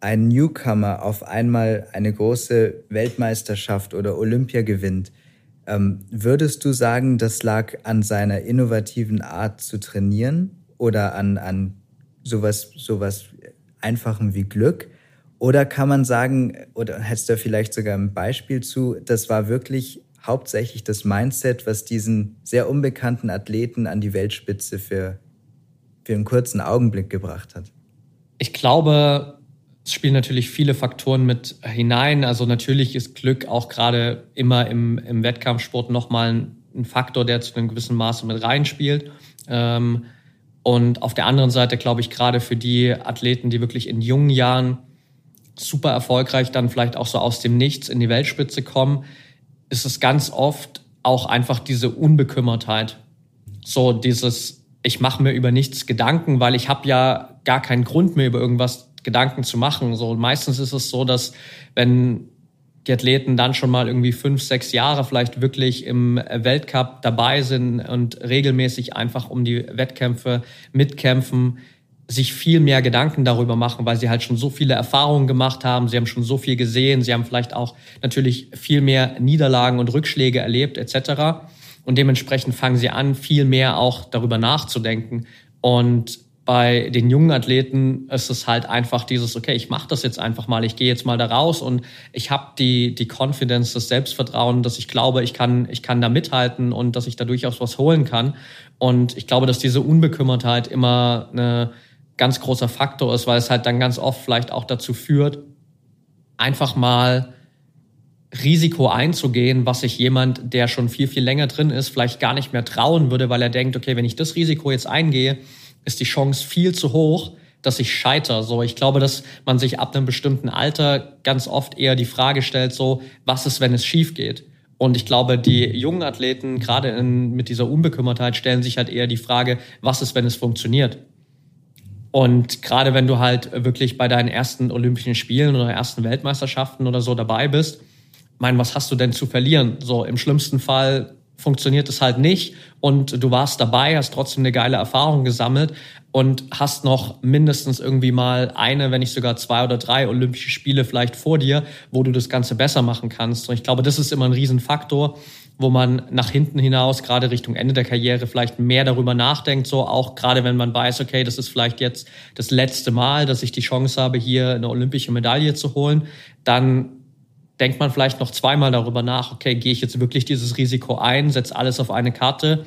ein Newcomer auf einmal eine große Weltmeisterschaft oder Olympia gewinnt, ähm, würdest du sagen, das lag an seiner innovativen Art zu trainieren oder an, an sowas, sowas Einfachen wie Glück? Oder kann man sagen, oder hättest du vielleicht sogar ein Beispiel zu, das war wirklich hauptsächlich das Mindset, was diesen sehr unbekannten Athleten an die Weltspitze für, für einen kurzen Augenblick gebracht hat? Ich glaube, es spielen natürlich viele Faktoren mit hinein. Also natürlich ist Glück auch gerade immer im, im Wettkampfsport nochmal ein, ein Faktor, der zu einem gewissen Maße mit reinspielt. Ähm, und auf der anderen Seite glaube ich gerade für die Athleten, die wirklich in jungen Jahren super erfolgreich dann vielleicht auch so aus dem Nichts in die Weltspitze kommen, ist es ganz oft auch einfach diese Unbekümmertheit. So dieses, ich mache mir über nichts Gedanken, weil ich habe ja gar keinen Grund mehr über irgendwas Gedanken zu machen. So meistens ist es so, dass wenn die Athleten dann schon mal irgendwie fünf, sechs Jahre vielleicht wirklich im Weltcup dabei sind und regelmäßig einfach um die Wettkämpfe mitkämpfen, sich viel mehr Gedanken darüber machen, weil sie halt schon so viele Erfahrungen gemacht haben, sie haben schon so viel gesehen, sie haben vielleicht auch natürlich viel mehr Niederlagen und Rückschläge erlebt etc. Und dementsprechend fangen sie an, viel mehr auch darüber nachzudenken. Und bei den jungen Athleten ist es halt einfach dieses, okay, ich mache das jetzt einfach mal, ich gehe jetzt mal da raus und ich habe die, die Confidence, das Selbstvertrauen, dass ich glaube, ich kann, ich kann da mithalten und dass ich da durchaus was holen kann. Und ich glaube, dass diese Unbekümmertheit immer ein ganz großer Faktor ist, weil es halt dann ganz oft vielleicht auch dazu führt, einfach mal Risiko einzugehen, was sich jemand, der schon viel, viel länger drin ist, vielleicht gar nicht mehr trauen würde, weil er denkt, okay, wenn ich das Risiko jetzt eingehe, ist die Chance viel zu hoch, dass ich scheiter. So, ich glaube, dass man sich ab einem bestimmten Alter ganz oft eher die Frage stellt, so, was ist, wenn es schief geht? Und ich glaube, die jungen Athleten, gerade in, mit dieser Unbekümmertheit, stellen sich halt eher die Frage, was ist, wenn es funktioniert? Und gerade wenn du halt wirklich bei deinen ersten Olympischen Spielen oder ersten Weltmeisterschaften oder so dabei bist, mein, was hast du denn zu verlieren? So im schlimmsten Fall funktioniert es halt nicht und du warst dabei, hast trotzdem eine geile Erfahrung gesammelt und hast noch mindestens irgendwie mal eine, wenn nicht sogar zwei oder drei Olympische Spiele vielleicht vor dir, wo du das Ganze besser machen kannst. Und ich glaube, das ist immer ein Riesenfaktor, wo man nach hinten hinaus, gerade Richtung Ende der Karriere, vielleicht mehr darüber nachdenkt, so auch gerade wenn man weiß, okay, das ist vielleicht jetzt das letzte Mal, dass ich die Chance habe, hier eine olympische Medaille zu holen, dann denkt man vielleicht noch zweimal darüber nach, okay, gehe ich jetzt wirklich dieses Risiko ein, setze alles auf eine Karte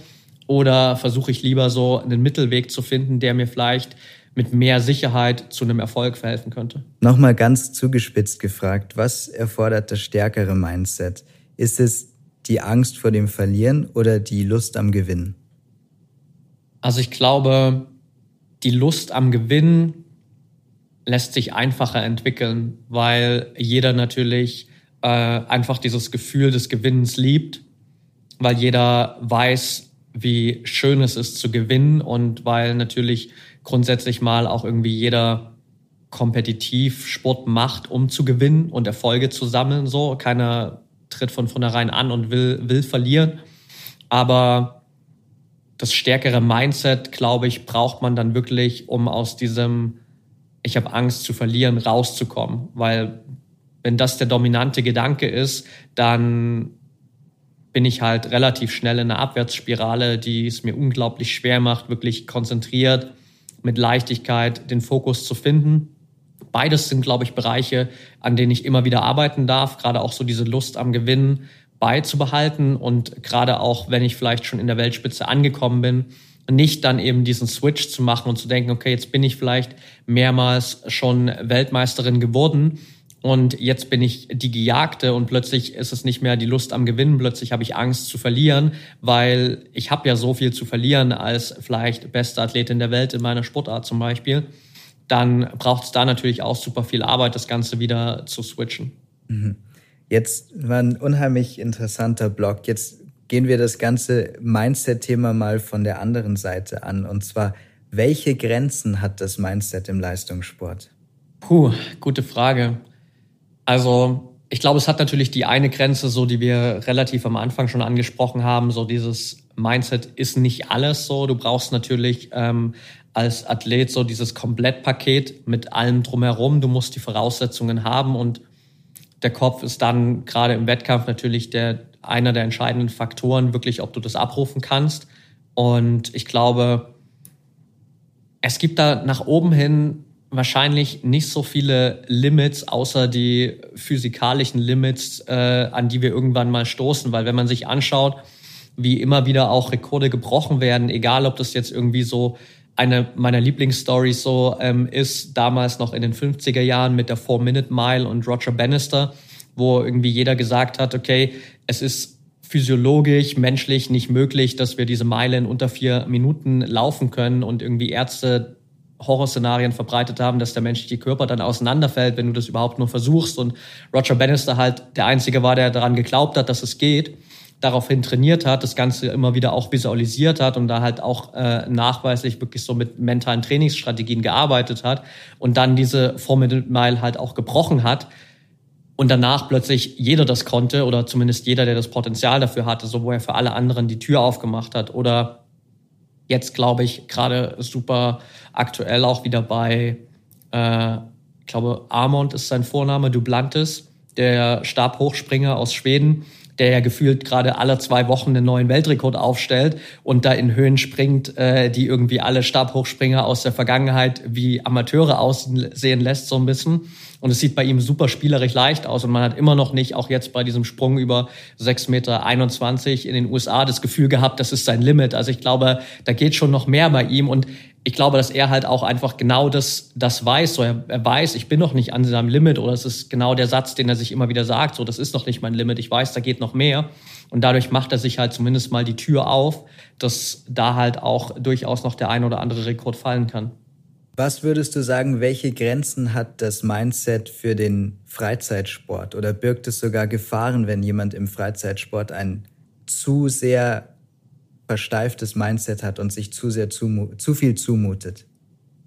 oder versuche ich lieber so einen Mittelweg zu finden, der mir vielleicht mit mehr Sicherheit zu einem Erfolg verhelfen könnte. Nochmal ganz zugespitzt gefragt, was erfordert das stärkere Mindset? Ist es die Angst vor dem Verlieren oder die Lust am Gewinnen? Also ich glaube, die Lust am Gewinnen lässt sich einfacher entwickeln, weil jeder natürlich äh, einfach dieses Gefühl des Gewinnens liebt, weil jeder weiß, wie schön es ist zu gewinnen und weil natürlich grundsätzlich mal auch irgendwie jeder kompetitiv Sport macht, um zu gewinnen und Erfolge zu sammeln. So keiner tritt von vornherein an und will, will verlieren. Aber das stärkere Mindset, glaube ich, braucht man dann wirklich, um aus diesem Ich habe Angst zu verlieren rauszukommen. Weil wenn das der dominante Gedanke ist, dann bin ich halt relativ schnell in einer Abwärtsspirale, die es mir unglaublich schwer macht, wirklich konzentriert mit Leichtigkeit den Fokus zu finden. Beides sind, glaube ich, Bereiche, an denen ich immer wieder arbeiten darf, gerade auch so diese Lust am Gewinnen beizubehalten und gerade auch, wenn ich vielleicht schon in der Weltspitze angekommen bin, nicht dann eben diesen Switch zu machen und zu denken, okay, jetzt bin ich vielleicht mehrmals schon Weltmeisterin geworden und jetzt bin ich die Gejagte und plötzlich ist es nicht mehr die Lust am Gewinnen, plötzlich habe ich Angst zu verlieren, weil ich habe ja so viel zu verlieren als vielleicht beste Athletin der Welt in meiner Sportart zum Beispiel dann braucht es da natürlich auch super viel Arbeit, das Ganze wieder zu switchen. Mhm. Jetzt war ein unheimlich interessanter Blog. Jetzt gehen wir das ganze Mindset-Thema mal von der anderen Seite an. Und zwar, welche Grenzen hat das Mindset im Leistungssport? Puh, gute Frage. Also, ich glaube, es hat natürlich die eine Grenze, so die wir relativ am Anfang schon angesprochen haben, so dieses Mindset ist nicht alles so. Du brauchst natürlich ähm, als Athlet so dieses Komplettpaket mit allem drumherum. Du musst die Voraussetzungen haben und der Kopf ist dann gerade im Wettkampf natürlich der, einer der entscheidenden Faktoren, wirklich, ob du das abrufen kannst. Und ich glaube, es gibt da nach oben hin wahrscheinlich nicht so viele Limits, außer die physikalischen Limits, äh, an die wir irgendwann mal stoßen. Weil wenn man sich anschaut, wie immer wieder auch Rekorde gebrochen werden, egal ob das jetzt irgendwie so eine meiner Lieblingsstories so ähm, ist damals noch in den 50er Jahren mit der Four-Minute-Mile und Roger Bannister, wo irgendwie jeder gesagt hat, okay, es ist physiologisch, menschlich nicht möglich, dass wir diese Meile in unter vier Minuten laufen können und irgendwie Ärzte Horrorszenarien verbreitet haben, dass der menschliche Körper dann auseinanderfällt, wenn du das überhaupt nur versuchst. Und Roger Bannister halt der Einzige war, der daran geglaubt hat, dass es geht daraufhin trainiert hat, das Ganze immer wieder auch visualisiert hat und da halt auch äh, nachweislich wirklich so mit mentalen Trainingsstrategien gearbeitet hat und dann diese Formel halt auch gebrochen hat und danach plötzlich jeder das konnte oder zumindest jeder, der das Potenzial dafür hatte, so wo er für alle anderen die Tür aufgemacht hat oder jetzt glaube ich gerade super aktuell auch wieder bei, äh, ich glaube Armand ist sein Vorname, Dublantis, der Stabhochspringer aus Schweden, der ja gefühlt gerade alle zwei Wochen einen neuen Weltrekord aufstellt und da in Höhen springt, äh, die irgendwie alle Stabhochspringer aus der Vergangenheit wie Amateure aussehen lässt, so ein bisschen. Und es sieht bei ihm super spielerisch leicht aus und man hat immer noch nicht, auch jetzt bei diesem Sprung über 6,21 Meter in den USA, das Gefühl gehabt, das ist sein Limit. Also ich glaube, da geht schon noch mehr bei ihm und ich glaube, dass er halt auch einfach genau das, das weiß. So, er, er weiß, ich bin noch nicht an seinem Limit oder es ist genau der Satz, den er sich immer wieder sagt. So, das ist noch nicht mein Limit. Ich weiß, da geht noch mehr. Und dadurch macht er sich halt zumindest mal die Tür auf, dass da halt auch durchaus noch der ein oder andere Rekord fallen kann. Was würdest du sagen, welche Grenzen hat das Mindset für den Freizeitsport? Oder birgt es sogar Gefahren, wenn jemand im Freizeitsport ein zu sehr versteiftes Mindset hat und sich zu sehr zu, viel zumutet?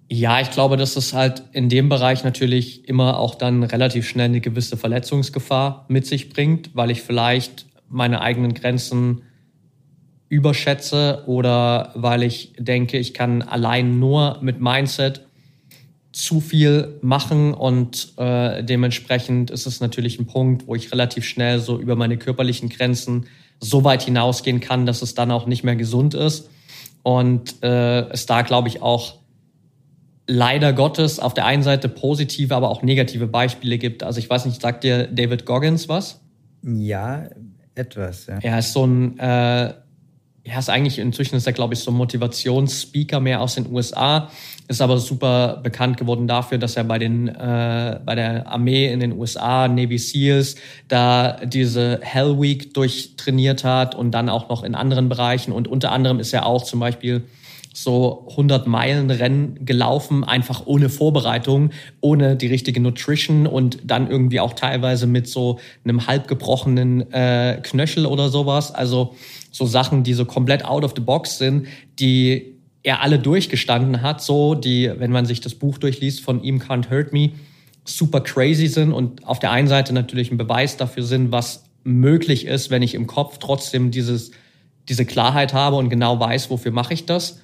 Ja, ich glaube, dass es halt in dem Bereich natürlich immer auch dann relativ schnell eine gewisse Verletzungsgefahr mit sich bringt, weil ich vielleicht meine eigenen Grenzen überschätze oder weil ich denke, ich kann allein nur mit Mindset zu viel machen und äh, dementsprechend ist es natürlich ein Punkt, wo ich relativ schnell so über meine körperlichen Grenzen so weit hinausgehen kann, dass es dann auch nicht mehr gesund ist. Und äh, es da, glaube ich, auch leider Gottes auf der einen Seite positive, aber auch negative Beispiele gibt. Also ich weiß nicht, sagt dir David Goggins was? Ja, etwas. Ja. Er ist so ein, äh, er ist eigentlich inzwischen ist er, glaube ich, so ein Motivationsspeaker mehr aus den USA, ist aber super bekannt geworden dafür, dass er bei den äh, bei der Armee in den USA, Navy SEALs, da diese Hell Week durchtrainiert hat und dann auch noch in anderen Bereichen und unter anderem ist er auch zum Beispiel so 100 Meilen Rennen gelaufen, einfach ohne Vorbereitung, ohne die richtige Nutrition und dann irgendwie auch teilweise mit so einem halbgebrochenen äh, Knöchel oder sowas. Also so Sachen, die so komplett out of the box sind, die er alle durchgestanden hat, so die, wenn man sich das Buch durchliest von ihm Can't Hurt Me, super crazy sind und auf der einen Seite natürlich ein Beweis dafür sind, was möglich ist, wenn ich im Kopf trotzdem dieses, diese Klarheit habe und genau weiß, wofür mache ich das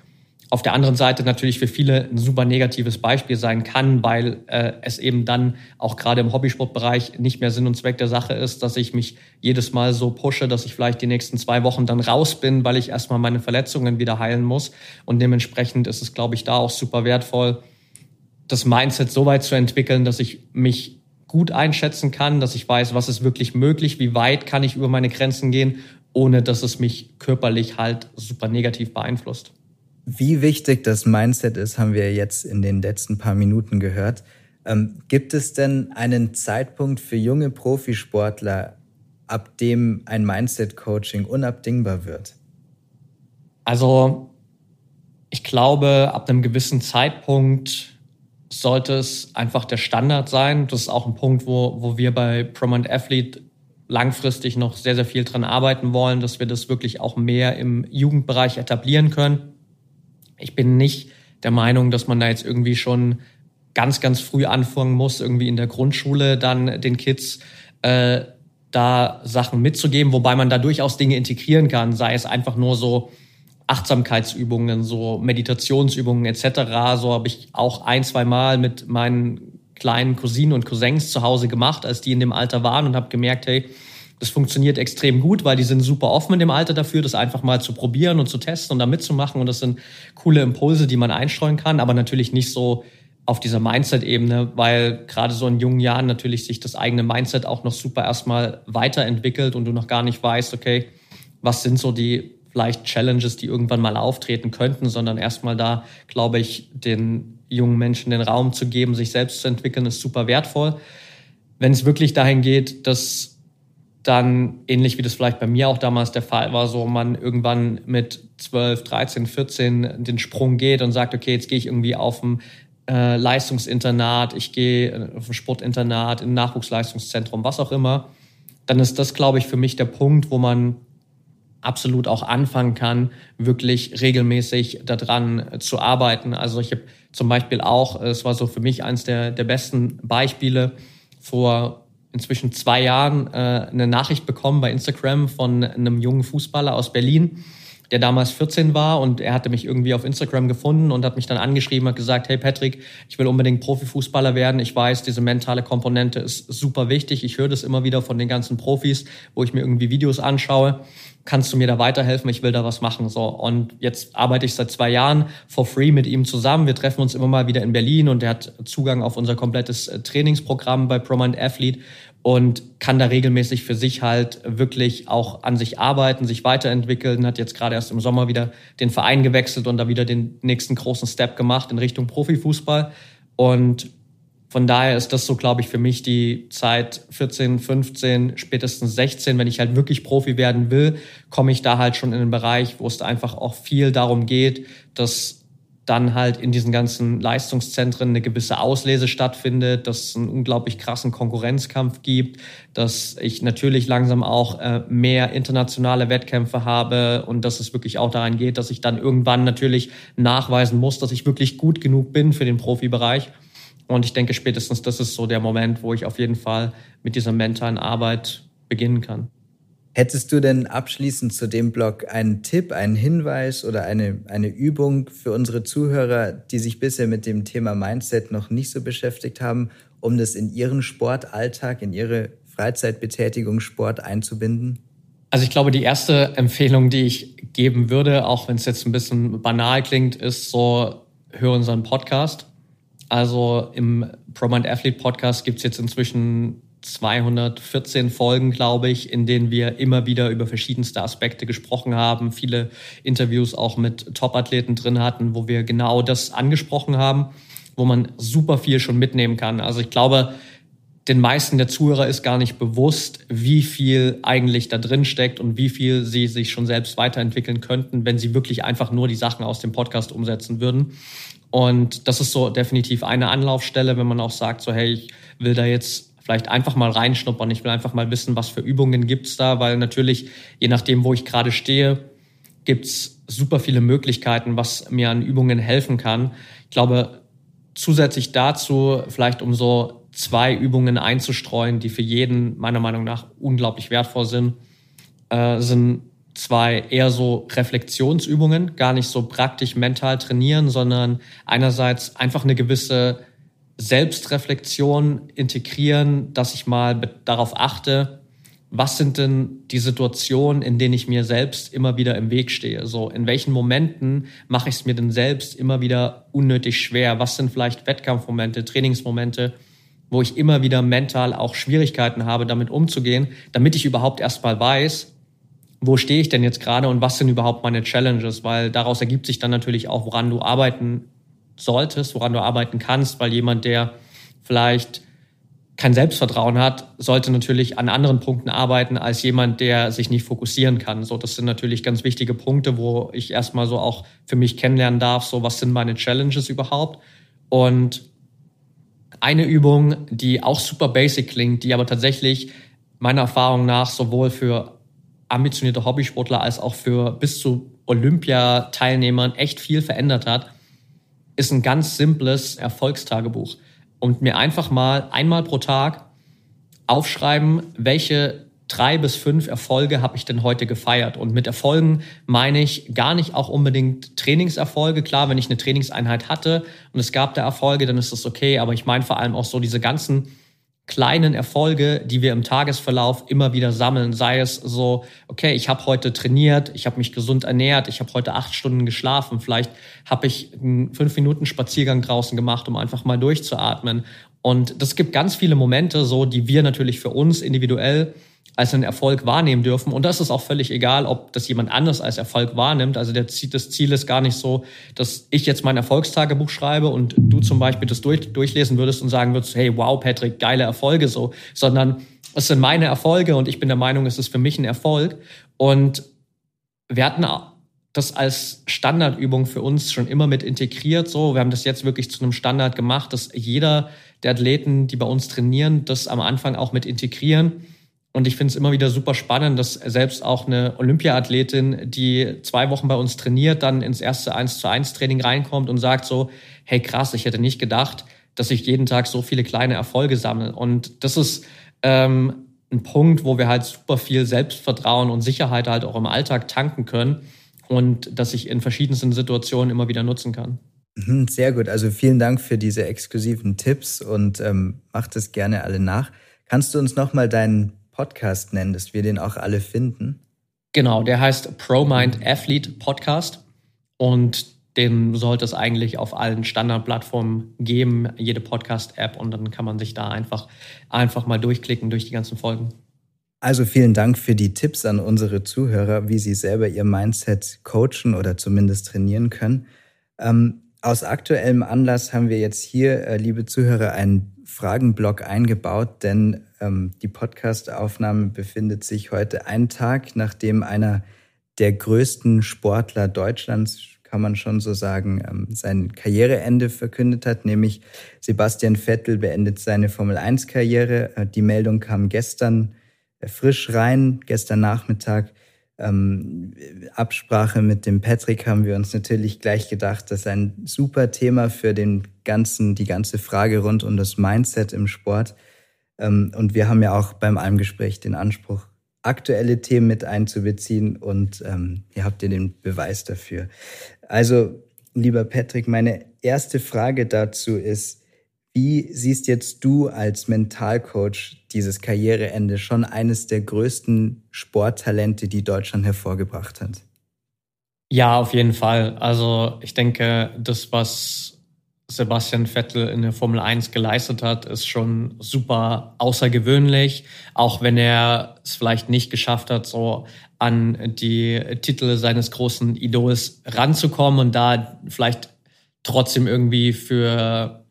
auf der anderen Seite natürlich für viele ein super negatives Beispiel sein kann, weil äh, es eben dann auch gerade im Hobbysportbereich nicht mehr Sinn und Zweck der Sache ist, dass ich mich jedes Mal so pushe, dass ich vielleicht die nächsten zwei Wochen dann raus bin, weil ich erstmal meine Verletzungen wieder heilen muss. Und dementsprechend ist es, glaube ich, da auch super wertvoll, das Mindset so weit zu entwickeln, dass ich mich gut einschätzen kann, dass ich weiß, was ist wirklich möglich, wie weit kann ich über meine Grenzen gehen, ohne dass es mich körperlich halt super negativ beeinflusst. Wie wichtig das Mindset ist, haben wir jetzt in den letzten paar Minuten gehört. Ähm, gibt es denn einen Zeitpunkt für junge Profisportler, ab dem ein Mindset-Coaching unabdingbar wird? Also ich glaube, ab einem gewissen Zeitpunkt sollte es einfach der Standard sein. Das ist auch ein Punkt, wo, wo wir bei Prominent Athlete langfristig noch sehr, sehr viel dran arbeiten wollen, dass wir das wirklich auch mehr im Jugendbereich etablieren können. Ich bin nicht der Meinung, dass man da jetzt irgendwie schon ganz, ganz früh anfangen muss, irgendwie in der Grundschule dann den Kids äh, da Sachen mitzugeben, wobei man da durchaus Dinge integrieren kann, sei es einfach nur so Achtsamkeitsübungen, so Meditationsübungen etc. So habe ich auch ein, zwei Mal mit meinen kleinen Cousinen und Cousins zu Hause gemacht, als die in dem Alter waren und habe gemerkt, hey, das funktioniert extrem gut, weil die sind super offen in dem Alter dafür, das einfach mal zu probieren und zu testen und da mitzumachen. Und das sind coole Impulse, die man einstreuen kann, aber natürlich nicht so auf dieser Mindset-Ebene, weil gerade so in jungen Jahren natürlich sich das eigene Mindset auch noch super erstmal weiterentwickelt und du noch gar nicht weißt, okay, was sind so die vielleicht Challenges, die irgendwann mal auftreten könnten, sondern erstmal da, glaube ich, den jungen Menschen den Raum zu geben, sich selbst zu entwickeln, ist super wertvoll. Wenn es wirklich dahin geht, dass dann ähnlich wie das vielleicht bei mir auch damals der Fall war, so man irgendwann mit 12, 13, 14 den Sprung geht und sagt, okay, jetzt gehe ich irgendwie auf ein äh, Leistungsinternat, ich gehe äh, auf ein Sportinternat, in ein Nachwuchsleistungszentrum, was auch immer, dann ist das, glaube ich, für mich der Punkt, wo man absolut auch anfangen kann, wirklich regelmäßig daran zu arbeiten. Also ich habe zum Beispiel auch, es war so für mich eines der, der besten Beispiele, vor inzwischen zwei Jahren äh, eine Nachricht bekommen bei Instagram von einem jungen Fußballer aus Berlin, der damals 14 war und er hatte mich irgendwie auf Instagram gefunden und hat mich dann angeschrieben, hat gesagt, hey Patrick, ich will unbedingt Profifußballer werden. Ich weiß, diese mentale Komponente ist super wichtig. Ich höre das immer wieder von den ganzen Profis, wo ich mir irgendwie Videos anschaue kannst du mir da weiterhelfen? Ich will da was machen. So. Und jetzt arbeite ich seit zwei Jahren for free mit ihm zusammen. Wir treffen uns immer mal wieder in Berlin und er hat Zugang auf unser komplettes äh, Trainingsprogramm bei Promind Athlete und kann da regelmäßig für sich halt wirklich auch an sich arbeiten, sich weiterentwickeln, hat jetzt gerade erst im Sommer wieder den Verein gewechselt und da wieder den nächsten großen Step gemacht in Richtung Profifußball. Und von daher ist das so, glaube ich, für mich die Zeit 14, 15, spätestens 16. Wenn ich halt wirklich Profi werden will, komme ich da halt schon in den Bereich, wo es einfach auch viel darum geht, dass dann halt in diesen ganzen Leistungszentren eine gewisse Auslese stattfindet, dass es einen unglaublich krassen Konkurrenzkampf gibt, dass ich natürlich langsam auch äh, mehr internationale Wettkämpfe habe und dass es wirklich auch daran geht, dass ich dann irgendwann natürlich nachweisen muss, dass ich wirklich gut genug bin für den Profibereich. Und ich denke, spätestens das ist so der Moment, wo ich auf jeden Fall mit dieser mentalen Arbeit beginnen kann. Hättest du denn abschließend zu dem Blog einen Tipp, einen Hinweis oder eine, eine Übung für unsere Zuhörer, die sich bisher mit dem Thema Mindset noch nicht so beschäftigt haben, um das in ihren Sportalltag, in ihre Freizeitbetätigung Sport einzubinden? Also ich glaube, die erste Empfehlung, die ich geben würde, auch wenn es jetzt ein bisschen banal klingt, ist so, hör unseren Podcast. Also im ProMind Athlete Podcast gibt es jetzt inzwischen 214 Folgen, glaube ich, in denen wir immer wieder über verschiedenste Aspekte gesprochen haben, viele Interviews auch mit Top-Athleten drin hatten, wo wir genau das angesprochen haben, wo man super viel schon mitnehmen kann. Also ich glaube, den meisten der Zuhörer ist gar nicht bewusst, wie viel eigentlich da drin steckt und wie viel sie sich schon selbst weiterentwickeln könnten, wenn sie wirklich einfach nur die Sachen aus dem Podcast umsetzen würden. Und das ist so definitiv eine Anlaufstelle, wenn man auch sagt, so hey, ich will da jetzt vielleicht einfach mal reinschnuppern. Ich will einfach mal wissen, was für Übungen gibt's da, weil natürlich, je nachdem, wo ich gerade stehe, gibt's super viele Möglichkeiten, was mir an Übungen helfen kann. Ich glaube, zusätzlich dazu, vielleicht um so zwei Übungen einzustreuen, die für jeden meiner Meinung nach unglaublich wertvoll sind, äh, sind zwei eher so Reflexionsübungen, gar nicht so praktisch mental trainieren, sondern einerseits einfach eine gewisse Selbstreflexion integrieren, dass ich mal darauf achte, was sind denn die Situationen, in denen ich mir selbst immer wieder im Weg stehe? So, in welchen Momenten mache ich es mir denn selbst immer wieder unnötig schwer? Was sind vielleicht Wettkampfmomente, Trainingsmomente, wo ich immer wieder mental auch Schwierigkeiten habe, damit umzugehen, damit ich überhaupt erstmal weiß, wo stehe ich denn jetzt gerade und was sind überhaupt meine Challenges? Weil daraus ergibt sich dann natürlich auch, woran du arbeiten solltest, woran du arbeiten kannst, weil jemand, der vielleicht kein Selbstvertrauen hat, sollte natürlich an anderen Punkten arbeiten als jemand, der sich nicht fokussieren kann. So, das sind natürlich ganz wichtige Punkte, wo ich erstmal so auch für mich kennenlernen darf, so was sind meine Challenges überhaupt. Und eine Übung, die auch super basic klingt, die aber tatsächlich meiner Erfahrung nach sowohl für ambitionierte Hobbysportler als auch für bis zu Olympiateilnehmern echt viel verändert hat, ist ein ganz simples Erfolgstagebuch. Und mir einfach mal einmal pro Tag aufschreiben, welche drei bis fünf Erfolge habe ich denn heute gefeiert. Und mit Erfolgen meine ich gar nicht auch unbedingt Trainingserfolge. Klar, wenn ich eine Trainingseinheit hatte und es gab da Erfolge, dann ist das okay. Aber ich meine vor allem auch so diese ganzen kleinen Erfolge, die wir im Tagesverlauf immer wieder sammeln. Sei es so, okay, ich habe heute trainiert, ich habe mich gesund ernährt, ich habe heute acht Stunden geschlafen, vielleicht habe ich einen fünf Minuten Spaziergang draußen gemacht, um einfach mal durchzuatmen. Und das gibt ganz viele Momente, so die wir natürlich für uns individuell als einen Erfolg wahrnehmen dürfen. Und das ist auch völlig egal, ob das jemand anders als Erfolg wahrnimmt. Also der, das Ziel ist gar nicht so, dass ich jetzt mein Erfolgstagebuch schreibe und du zum Beispiel das durch, durchlesen würdest und sagen würdest, hey, wow, Patrick, geile Erfolge so, sondern es sind meine Erfolge und ich bin der Meinung, es ist für mich ein Erfolg. Und wir hatten das als Standardübung für uns schon immer mit integriert. So, wir haben das jetzt wirklich zu einem Standard gemacht, dass jeder der Athleten, die bei uns trainieren, das am Anfang auch mit integrieren und ich finde es immer wieder super spannend, dass selbst auch eine Olympiaathletin, die zwei Wochen bei uns trainiert, dann ins erste 1 zu 1 Training reinkommt und sagt so, hey krass, ich hätte nicht gedacht, dass ich jeden Tag so viele kleine Erfolge sammle. Und das ist ähm, ein Punkt, wo wir halt super viel Selbstvertrauen und Sicherheit halt auch im Alltag tanken können und dass ich in verschiedensten Situationen immer wieder nutzen kann. Mhm, sehr gut. Also vielen Dank für diese exklusiven Tipps und ähm, macht es gerne alle nach. Kannst du uns nochmal deinen Podcast nennen, dass wir den auch alle finden? Genau, der heißt ProMind Athlete Podcast und den sollte es eigentlich auf allen Standardplattformen geben, jede Podcast-App und dann kann man sich da einfach, einfach mal durchklicken durch die ganzen Folgen. Also vielen Dank für die Tipps an unsere Zuhörer, wie sie selber ihr Mindset coachen oder zumindest trainieren können. Ähm, aus aktuellem Anlass haben wir jetzt hier, äh, liebe Zuhörer, einen Fragenblock eingebaut, denn ähm, die Podcastaufnahme befindet sich heute einen Tag, nachdem einer der größten Sportler Deutschlands, kann man schon so sagen, ähm, sein Karriereende verkündet hat, nämlich Sebastian Vettel beendet seine Formel-1-Karriere. Äh, die Meldung kam gestern äh, frisch rein, gestern Nachmittag. Ähm, Absprache mit dem Patrick haben wir uns natürlich gleich gedacht, das ist ein super Thema für den ganzen, die ganze Frage rund um das Mindset im Sport. Ähm, und wir haben ja auch beim Almgespräch den Anspruch, aktuelle Themen mit einzubeziehen und ähm, ihr habt ja den Beweis dafür. Also, lieber Patrick, meine erste Frage dazu ist, Wie siehst jetzt du als Mentalcoach dieses Karriereende schon eines der größten Sporttalente, die Deutschland hervorgebracht hat? Ja, auf jeden Fall. Also ich denke, das, was Sebastian Vettel in der Formel 1 geleistet hat, ist schon super außergewöhnlich, auch wenn er es vielleicht nicht geschafft hat, so an die Titel seines großen Idols ranzukommen und da vielleicht trotzdem irgendwie für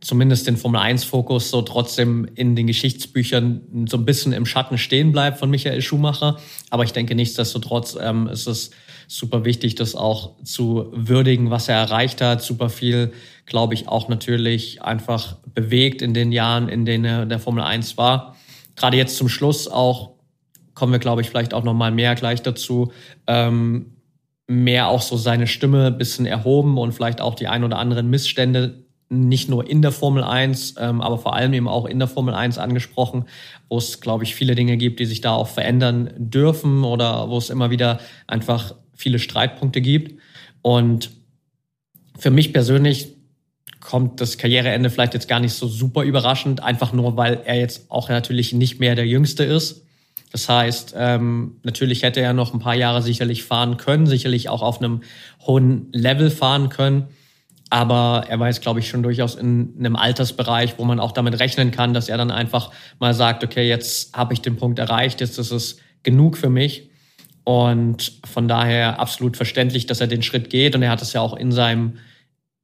zumindest den Formel 1 Fokus so trotzdem in den Geschichtsbüchern so ein bisschen im Schatten stehen bleibt von Michael Schumacher. Aber ich denke nichtsdestotrotz ähm, ist es super wichtig, das auch zu würdigen, was er erreicht hat. Super viel, glaube ich, auch natürlich einfach bewegt in den Jahren, in denen er in der Formel 1 war. Gerade jetzt zum Schluss auch kommen wir, glaube ich, vielleicht auch noch mal mehr gleich dazu. Ähm, mehr auch so seine Stimme bisschen erhoben und vielleicht auch die ein oder anderen Missstände nicht nur in der Formel 1, ähm, aber vor allem eben auch in der Formel 1 angesprochen, wo es, glaube ich, viele Dinge gibt, die sich da auch verändern dürfen oder wo es immer wieder einfach viele Streitpunkte gibt. Und für mich persönlich kommt das Karriereende vielleicht jetzt gar nicht so super überraschend, einfach nur, weil er jetzt auch natürlich nicht mehr der Jüngste ist. Das heißt, ähm, natürlich hätte er noch ein paar Jahre sicherlich fahren können, sicherlich auch auf einem hohen Level fahren können. Aber er war jetzt, glaube ich, schon durchaus in einem Altersbereich, wo man auch damit rechnen kann, dass er dann einfach mal sagt, okay, jetzt habe ich den Punkt erreicht, jetzt ist es genug für mich. Und von daher absolut verständlich, dass er den Schritt geht. Und er hat es ja auch in seinem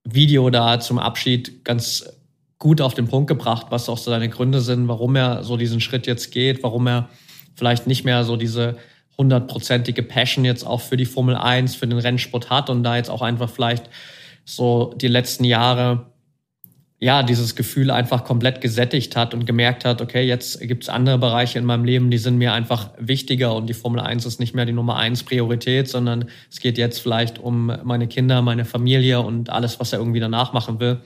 Video da zum Abschied ganz gut auf den Punkt gebracht, was auch so seine Gründe sind, warum er so diesen Schritt jetzt geht, warum er vielleicht nicht mehr so diese hundertprozentige Passion jetzt auch für die Formel 1, für den Rennsport hat und da jetzt auch einfach vielleicht so die letzten Jahre ja dieses Gefühl einfach komplett gesättigt hat und gemerkt hat, okay, jetzt gibt es andere Bereiche in meinem Leben, die sind mir einfach wichtiger und die Formel 1 ist nicht mehr die Nummer 1 Priorität, sondern es geht jetzt vielleicht um meine Kinder, meine Familie und alles, was er irgendwie danach machen will.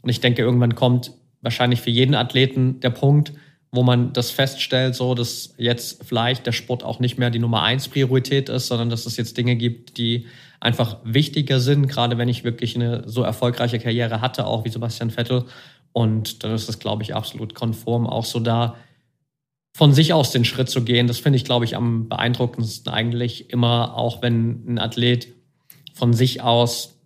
Und ich denke, irgendwann kommt wahrscheinlich für jeden Athleten der Punkt, wo man das feststellt, so dass jetzt vielleicht der Sport auch nicht mehr die Nummer eins Priorität ist, sondern dass es jetzt Dinge gibt, die einfach wichtiger sind, gerade wenn ich wirklich eine so erfolgreiche Karriere hatte, auch wie Sebastian Vettel. Und dann ist es, glaube ich, absolut konform, auch so da von sich aus den Schritt zu gehen. Das finde ich, glaube ich, am beeindruckendsten eigentlich immer, auch wenn ein Athlet von sich aus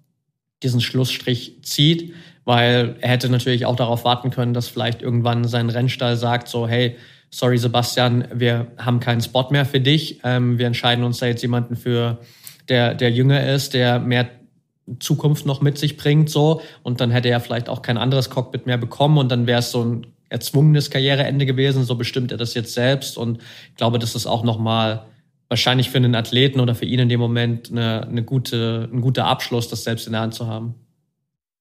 diesen Schlussstrich zieht, weil er hätte natürlich auch darauf warten können, dass vielleicht irgendwann sein Rennstall sagt, so, hey, sorry Sebastian, wir haben keinen Spot mehr für dich. Ähm, wir entscheiden uns da jetzt jemanden für, der, der jünger ist, der mehr Zukunft noch mit sich bringt, so. Und dann hätte er vielleicht auch kein anderes Cockpit mehr bekommen und dann wäre es so ein erzwungenes Karriereende gewesen. So bestimmt er das jetzt selbst. Und ich glaube, das ist auch nochmal wahrscheinlich für einen Athleten oder für ihn in dem Moment eine, eine gute, ein guter Abschluss, das selbst in der Hand zu haben.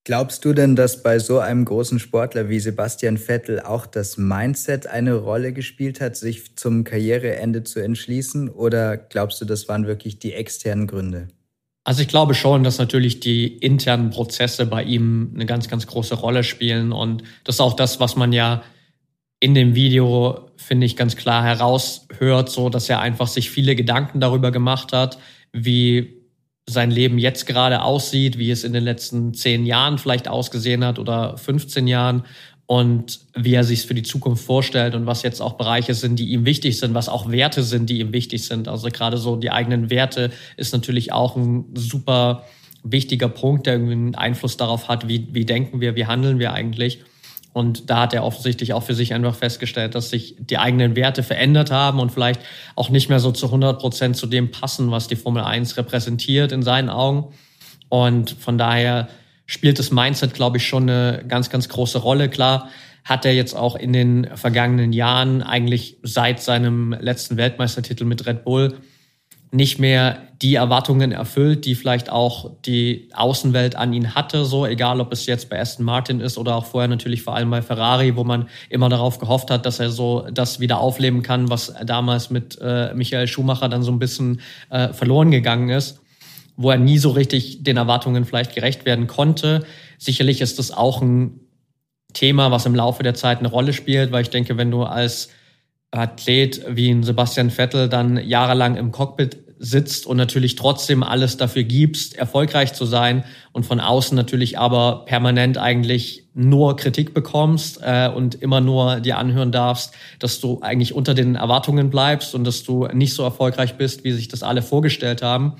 Glaubst du denn, dass bei so einem großen Sportler wie Sebastian Vettel auch das Mindset eine Rolle gespielt hat, sich zum Karriereende zu entschließen? Oder glaubst du, das waren wirklich die externen Gründe? Also ich glaube schon, dass natürlich die internen Prozesse bei ihm eine ganz, ganz große Rolle spielen. Und das ist auch das, was man ja in dem Video, finde ich, ganz klar heraushört, so dass er einfach sich viele Gedanken darüber gemacht hat, wie sein Leben jetzt gerade aussieht, wie es in den letzten zehn Jahren vielleicht ausgesehen hat oder 15 Jahren und wie er sich für die Zukunft vorstellt und was jetzt auch Bereiche sind, die ihm wichtig sind, was auch Werte sind, die ihm wichtig sind. Also gerade so die eigenen Werte ist natürlich auch ein super wichtiger Punkt, der irgendwie einen Einfluss darauf hat, wie, wie denken wir, wie handeln wir eigentlich. Und da hat er offensichtlich auch für sich einfach festgestellt, dass sich die eigenen Werte verändert haben und vielleicht auch nicht mehr so zu 100 Prozent zu dem passen, was die Formel 1 repräsentiert in seinen Augen. Und von daher spielt das Mindset, glaube ich, schon eine ganz, ganz große Rolle. Klar hat er jetzt auch in den vergangenen Jahren, eigentlich seit seinem letzten Weltmeistertitel mit Red Bull, nicht mehr die Erwartungen erfüllt, die vielleicht auch die Außenwelt an ihn hatte, so egal ob es jetzt bei Aston Martin ist oder auch vorher natürlich vor allem bei Ferrari, wo man immer darauf gehofft hat, dass er so das wieder aufleben kann, was damals mit äh, Michael Schumacher dann so ein bisschen äh, verloren gegangen ist, wo er nie so richtig den Erwartungen vielleicht gerecht werden konnte. Sicherlich ist das auch ein Thema, was im Laufe der Zeit eine Rolle spielt, weil ich denke, wenn du als Athlet wie ein Sebastian Vettel dann jahrelang im Cockpit sitzt und natürlich trotzdem alles dafür gibst, erfolgreich zu sein und von außen natürlich aber permanent eigentlich nur Kritik bekommst äh, und immer nur dir anhören darfst, dass du eigentlich unter den Erwartungen bleibst und dass du nicht so erfolgreich bist, wie sich das alle vorgestellt haben,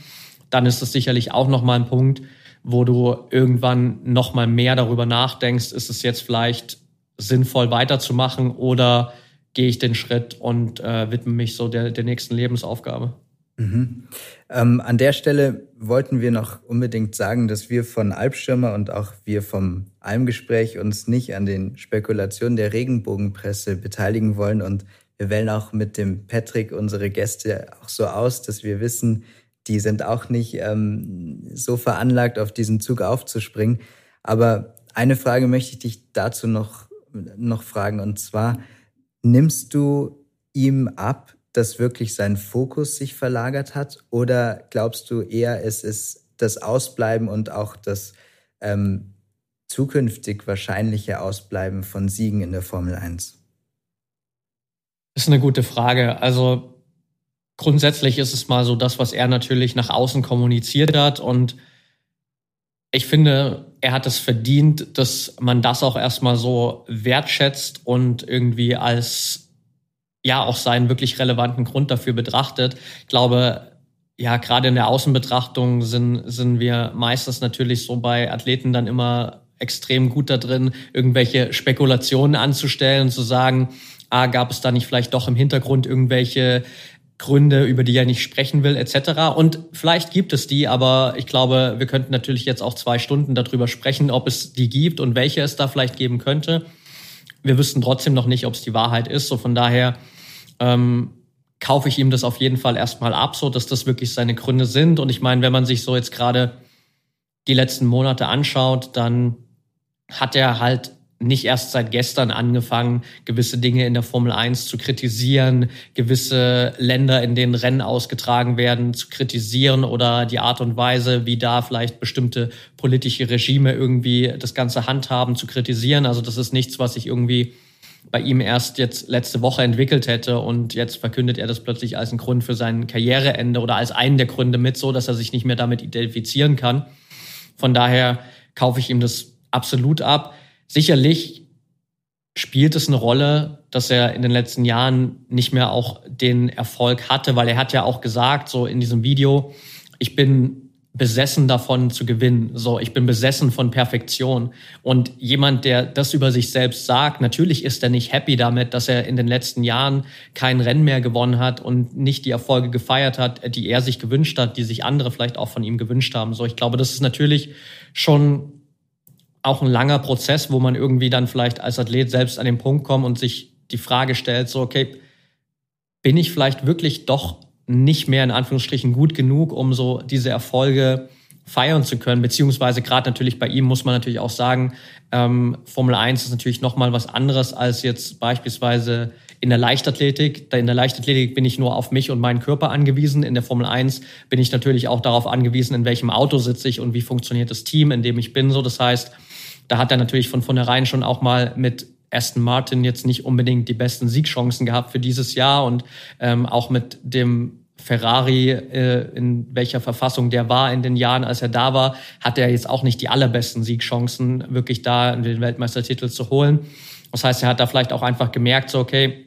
dann ist das sicherlich auch nochmal ein Punkt, wo du irgendwann nochmal mehr darüber nachdenkst, ist es jetzt vielleicht sinnvoll weiterzumachen oder gehe ich den Schritt und äh, widme mich so der, der nächsten Lebensaufgabe. Mhm. Ähm, an der Stelle wollten wir noch unbedingt sagen, dass wir von Albstürmer und auch wir vom Almgespräch uns nicht an den Spekulationen der Regenbogenpresse beteiligen wollen und wir wählen auch mit dem Patrick unsere Gäste auch so aus, dass wir wissen, die sind auch nicht ähm, so veranlagt, auf diesen Zug aufzuspringen. Aber eine Frage möchte ich dich dazu noch, noch fragen und zwar, nimmst du ihm ab, dass wirklich sein Fokus sich verlagert hat? Oder glaubst du eher, es ist das Ausbleiben und auch das ähm, zukünftig wahrscheinliche Ausbleiben von Siegen in der Formel 1? Das ist eine gute Frage. Also grundsätzlich ist es mal so das, was er natürlich nach außen kommuniziert hat. Und ich finde, er hat es verdient, dass man das auch erstmal so wertschätzt und irgendwie als ja auch seinen wirklich relevanten Grund dafür betrachtet. Ich glaube, ja, gerade in der Außenbetrachtung sind, sind wir meistens natürlich so bei Athleten dann immer extrem gut da drin, irgendwelche Spekulationen anzustellen und zu sagen, ah, gab es da nicht vielleicht doch im Hintergrund irgendwelche Gründe, über die er nicht sprechen will, etc. Und vielleicht gibt es die, aber ich glaube, wir könnten natürlich jetzt auch zwei Stunden darüber sprechen, ob es die gibt und welche es da vielleicht geben könnte. Wir wüssten trotzdem noch nicht, ob es die Wahrheit ist. So von daher ähm, kaufe ich ihm das auf jeden Fall erstmal ab, so dass das wirklich seine Gründe sind. Und ich meine, wenn man sich so jetzt gerade die letzten Monate anschaut, dann hat er halt nicht erst seit gestern angefangen, gewisse Dinge in der Formel 1 zu kritisieren, gewisse Länder, in denen Rennen ausgetragen werden, zu kritisieren oder die Art und Weise, wie da vielleicht bestimmte politische Regime irgendwie das Ganze handhaben, zu kritisieren. Also das ist nichts, was ich irgendwie bei ihm erst jetzt letzte Woche entwickelt hätte und jetzt verkündet er das plötzlich als einen Grund für sein Karriereende oder als einen der Gründe mit, so dass er sich nicht mehr damit identifizieren kann. Von daher kaufe ich ihm das absolut ab. Sicherlich spielt es eine Rolle, dass er in den letzten Jahren nicht mehr auch den Erfolg hatte, weil er hat ja auch gesagt, so in diesem Video, ich bin besessen davon zu gewinnen. So, ich bin besessen von Perfektion. Und jemand, der das über sich selbst sagt, natürlich ist er nicht happy damit, dass er in den letzten Jahren kein Rennen mehr gewonnen hat und nicht die Erfolge gefeiert hat, die er sich gewünscht hat, die sich andere vielleicht auch von ihm gewünscht haben. So, ich glaube, das ist natürlich schon auch ein langer Prozess, wo man irgendwie dann vielleicht als Athlet selbst an den Punkt kommt und sich die Frage stellt, so, okay, bin ich vielleicht wirklich doch nicht mehr in Anführungsstrichen gut genug, um so diese Erfolge feiern zu können, beziehungsweise gerade natürlich bei ihm muss man natürlich auch sagen, ähm, Formel 1 ist natürlich nochmal was anderes als jetzt beispielsweise in der Leichtathletik. In der Leichtathletik bin ich nur auf mich und meinen Körper angewiesen. In der Formel 1 bin ich natürlich auch darauf angewiesen, in welchem Auto sitze ich und wie funktioniert das Team, in dem ich bin. So, das heißt, da hat er natürlich von vornherein schon auch mal mit Aston Martin jetzt nicht unbedingt die besten Siegchancen gehabt für dieses Jahr und ähm, auch mit dem Ferrari, äh, in welcher Verfassung der war in den Jahren, als er da war, hat er jetzt auch nicht die allerbesten Siegchancen, wirklich da den Weltmeistertitel zu holen. Das heißt, er hat da vielleicht auch einfach gemerkt, so, okay,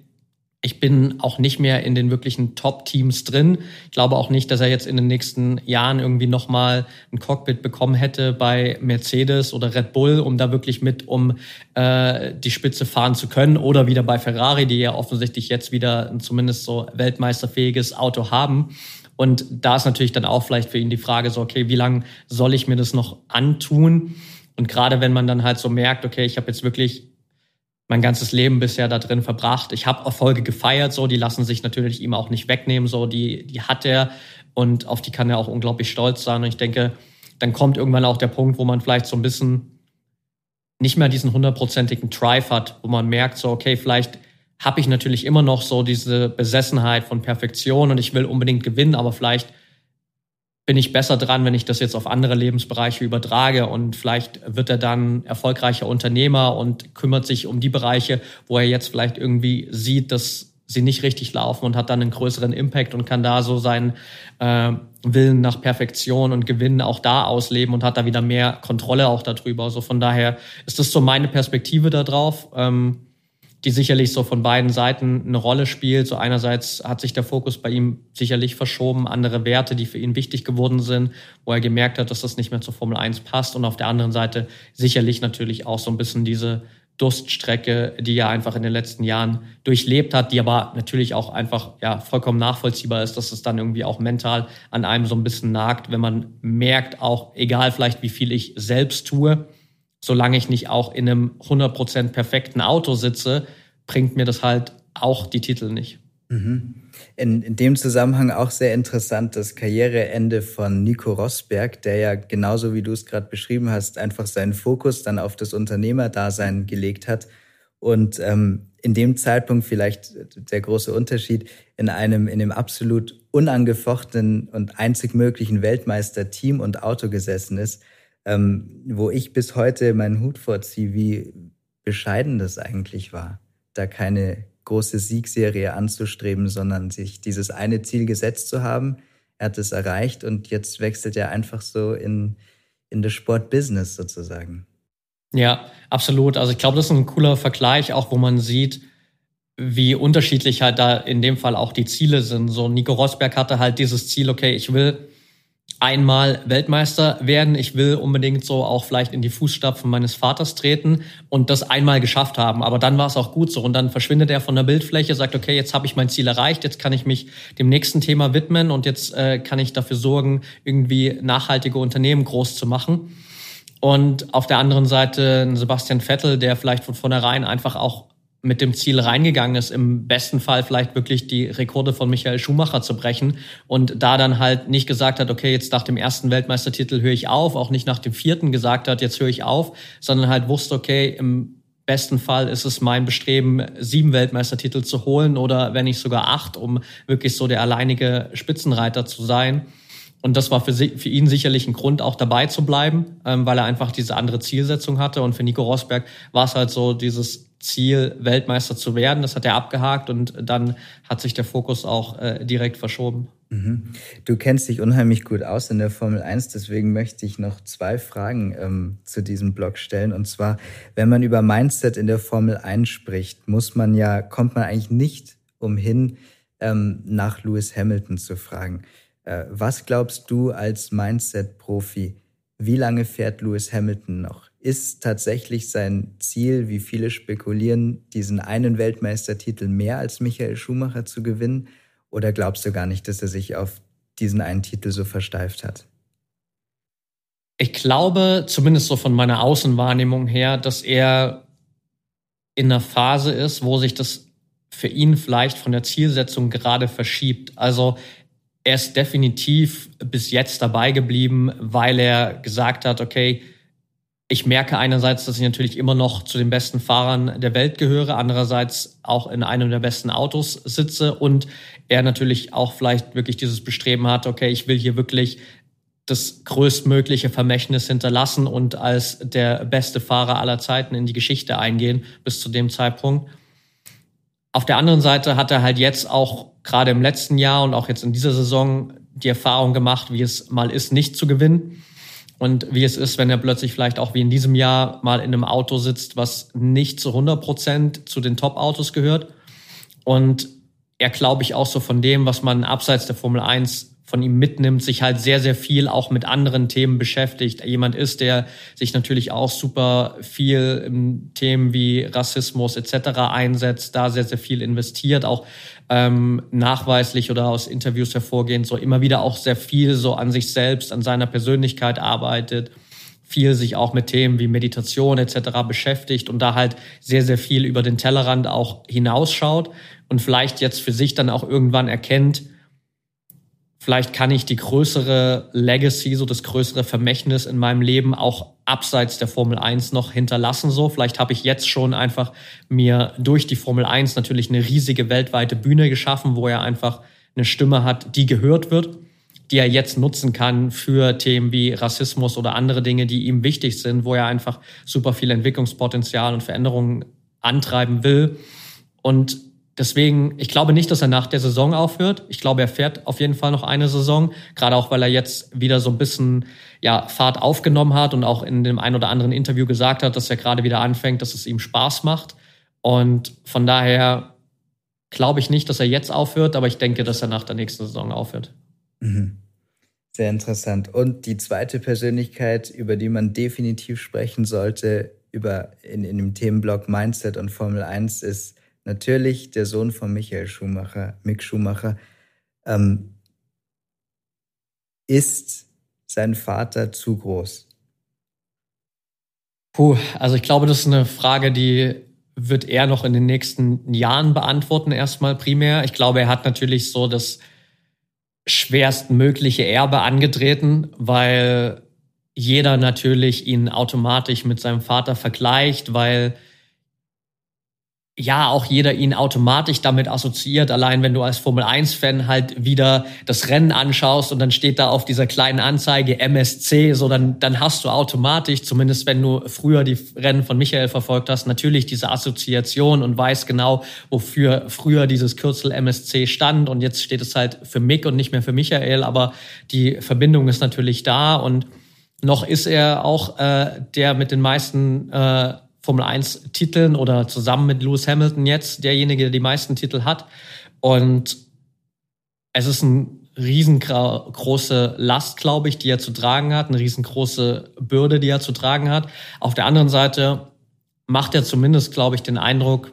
ich bin auch nicht mehr in den wirklichen Top-Teams drin. Ich glaube auch nicht, dass er jetzt in den nächsten Jahren irgendwie nochmal ein Cockpit bekommen hätte bei Mercedes oder Red Bull, um da wirklich mit um äh, die Spitze fahren zu können. Oder wieder bei Ferrari, die ja offensichtlich jetzt wieder ein zumindest so weltmeisterfähiges Auto haben. Und da ist natürlich dann auch vielleicht für ihn die Frage so, okay, wie lange soll ich mir das noch antun? Und gerade wenn man dann halt so merkt, okay, ich habe jetzt wirklich mein ganzes Leben bisher da drin verbracht. Ich habe Erfolge gefeiert, so die lassen sich natürlich ihm auch nicht wegnehmen, so die die hat er und auf die kann er auch unglaublich stolz sein. Und ich denke, dann kommt irgendwann auch der Punkt, wo man vielleicht so ein bisschen nicht mehr diesen hundertprozentigen Drive hat, wo man merkt, so okay, vielleicht habe ich natürlich immer noch so diese Besessenheit von Perfektion und ich will unbedingt gewinnen, aber vielleicht bin ich besser dran, wenn ich das jetzt auf andere Lebensbereiche übertrage und vielleicht wird er dann erfolgreicher Unternehmer und kümmert sich um die Bereiche, wo er jetzt vielleicht irgendwie sieht, dass sie nicht richtig laufen und hat dann einen größeren Impact und kann da so seinen äh, Willen nach Perfektion und Gewinnen auch da ausleben und hat da wieder mehr Kontrolle auch darüber. Also von daher ist das so meine Perspektive darauf. Ähm, die sicherlich so von beiden Seiten eine Rolle spielt. So einerseits hat sich der Fokus bei ihm sicherlich verschoben, andere Werte, die für ihn wichtig geworden sind, wo er gemerkt hat, dass das nicht mehr zur Formel 1 passt. Und auf der anderen Seite sicherlich natürlich auch so ein bisschen diese Durststrecke, die er einfach in den letzten Jahren durchlebt hat, die aber natürlich auch einfach ja vollkommen nachvollziehbar ist, dass es dann irgendwie auch mental an einem so ein bisschen nagt, wenn man merkt, auch egal vielleicht wie viel ich selbst tue, solange ich nicht auch in einem 100% perfekten Auto sitze, bringt mir das halt auch die Titel nicht. Mhm. In, in dem Zusammenhang auch sehr interessant das Karriereende von Nico Rosberg, der ja genauso wie du es gerade beschrieben hast, einfach seinen Fokus dann auf das Unternehmerdasein gelegt hat und ähm, in dem Zeitpunkt vielleicht der große Unterschied in einem in dem absolut unangefochtenen und einzig möglichen Weltmeister-Team und Auto gesessen ist ähm, wo ich bis heute meinen Hut vorziehe, wie bescheiden das eigentlich war, da keine große Siegserie anzustreben, sondern sich dieses eine Ziel gesetzt zu haben. Er hat es erreicht und jetzt wechselt er einfach so in, in das Sportbusiness sozusagen. Ja, absolut. Also ich glaube, das ist ein cooler Vergleich, auch wo man sieht, wie unterschiedlich halt da in dem Fall auch die Ziele sind. So Nico Rosberg hatte halt dieses Ziel, okay, ich will einmal Weltmeister werden. Ich will unbedingt so auch vielleicht in die Fußstapfen meines Vaters treten und das einmal geschafft haben. Aber dann war es auch gut so. Und dann verschwindet er von der Bildfläche, sagt, okay, jetzt habe ich mein Ziel erreicht, jetzt kann ich mich dem nächsten Thema widmen und jetzt äh, kann ich dafür sorgen, irgendwie nachhaltige Unternehmen groß zu machen. Und auf der anderen Seite Sebastian Vettel, der vielleicht von vornherein einfach auch mit dem Ziel reingegangen ist, im besten Fall vielleicht wirklich die Rekorde von Michael Schumacher zu brechen und da dann halt nicht gesagt hat, okay, jetzt nach dem ersten Weltmeistertitel höre ich auf, auch nicht nach dem vierten gesagt hat, jetzt höre ich auf, sondern halt wusste, okay, im besten Fall ist es mein Bestreben, sieben Weltmeistertitel zu holen oder wenn nicht sogar acht, um wirklich so der alleinige Spitzenreiter zu sein. Und das war für, für ihn sicherlich ein Grund, auch dabei zu bleiben, ähm, weil er einfach diese andere Zielsetzung hatte. Und für Nico Rosberg war es halt so dieses Ziel, Weltmeister zu werden. Das hat er abgehakt und dann hat sich der Fokus auch äh, direkt verschoben. Mhm. Du kennst dich unheimlich gut aus in der Formel 1, deswegen möchte ich noch zwei Fragen ähm, zu diesem Blog stellen. Und zwar, wenn man über Mindset in der Formel 1 spricht, muss man ja, kommt man eigentlich nicht umhin, ähm, nach Lewis Hamilton zu fragen. Äh, was glaubst du als Mindset-Profi, wie lange fährt Lewis Hamilton noch? Ist tatsächlich sein Ziel, wie viele spekulieren, diesen einen Weltmeistertitel mehr als Michael Schumacher zu gewinnen? Oder glaubst du gar nicht, dass er sich auf diesen einen Titel so versteift hat? Ich glaube, zumindest so von meiner Außenwahrnehmung her, dass er in einer Phase ist, wo sich das für ihn vielleicht von der Zielsetzung gerade verschiebt. Also er ist definitiv bis jetzt dabei geblieben, weil er gesagt hat, okay, ich merke einerseits, dass ich natürlich immer noch zu den besten Fahrern der Welt gehöre, andererseits auch in einem der besten Autos sitze und er natürlich auch vielleicht wirklich dieses Bestreben hat, okay, ich will hier wirklich das größtmögliche Vermächtnis hinterlassen und als der beste Fahrer aller Zeiten in die Geschichte eingehen bis zu dem Zeitpunkt. Auf der anderen Seite hat er halt jetzt auch gerade im letzten Jahr und auch jetzt in dieser Saison die Erfahrung gemacht, wie es mal ist, nicht zu gewinnen und wie es ist, wenn er plötzlich vielleicht auch wie in diesem Jahr mal in einem Auto sitzt, was nicht zu 100 Prozent zu den Top-Autos gehört. Und er, glaube ich, auch so von dem, was man abseits der Formel 1 von ihm mitnimmt, sich halt sehr, sehr viel auch mit anderen Themen beschäftigt. Jemand ist, der sich natürlich auch super viel in Themen wie Rassismus etc. einsetzt, da sehr, sehr viel investiert, auch ähm, nachweislich oder aus Interviews hervorgehend so immer wieder auch sehr viel so an sich selbst, an seiner Persönlichkeit arbeitet, viel sich auch mit Themen wie Meditation etc. beschäftigt und da halt sehr, sehr viel über den Tellerrand auch hinausschaut und vielleicht jetzt für sich dann auch irgendwann erkennt, vielleicht kann ich die größere Legacy, so das größere Vermächtnis in meinem Leben auch abseits der Formel 1 noch hinterlassen. So, vielleicht habe ich jetzt schon einfach mir durch die Formel 1 natürlich eine riesige weltweite Bühne geschaffen, wo er einfach eine Stimme hat, die gehört wird, die er jetzt nutzen kann für Themen wie Rassismus oder andere Dinge, die ihm wichtig sind, wo er einfach super viel Entwicklungspotenzial und Veränderungen antreiben will. Und deswegen, ich glaube nicht, dass er nach der Saison aufhört. Ich glaube, er fährt auf jeden Fall noch eine Saison, gerade auch, weil er jetzt wieder so ein bisschen ja, Fahrt aufgenommen hat und auch in dem ein oder anderen Interview gesagt hat, dass er gerade wieder anfängt, dass es ihm Spaß macht. Und von daher glaube ich nicht, dass er jetzt aufhört, aber ich denke, dass er nach der nächsten Saison aufhört. Mhm. Sehr interessant. Und die zweite Persönlichkeit, über die man definitiv sprechen sollte, über in, in dem Themenblock Mindset und Formel 1, ist natürlich der Sohn von Michael Schumacher, Mick Schumacher. Ähm, ist sein Vater zu groß? Puh, also ich glaube, das ist eine Frage, die wird er noch in den nächsten Jahren beantworten, erstmal primär. Ich glaube, er hat natürlich so das schwerstmögliche Erbe angetreten, weil jeder natürlich ihn automatisch mit seinem Vater vergleicht, weil ja auch jeder ihn automatisch damit assoziiert. Allein wenn du als Formel 1-Fan halt wieder das Rennen anschaust und dann steht da auf dieser kleinen Anzeige MSC, so dann, dann hast du automatisch, zumindest wenn du früher die Rennen von Michael verfolgt hast, natürlich diese Assoziation und weißt genau, wofür früher dieses Kürzel MSC stand und jetzt steht es halt für Mick und nicht mehr für Michael, aber die Verbindung ist natürlich da und noch ist er auch äh, der mit den meisten äh, Formel 1 Titeln oder zusammen mit Lewis Hamilton jetzt derjenige, der die meisten Titel hat. Und es ist eine riesengroße Last, glaube ich, die er zu tragen hat, eine riesengroße Bürde, die er zu tragen hat. Auf der anderen Seite macht er zumindest, glaube ich, den Eindruck,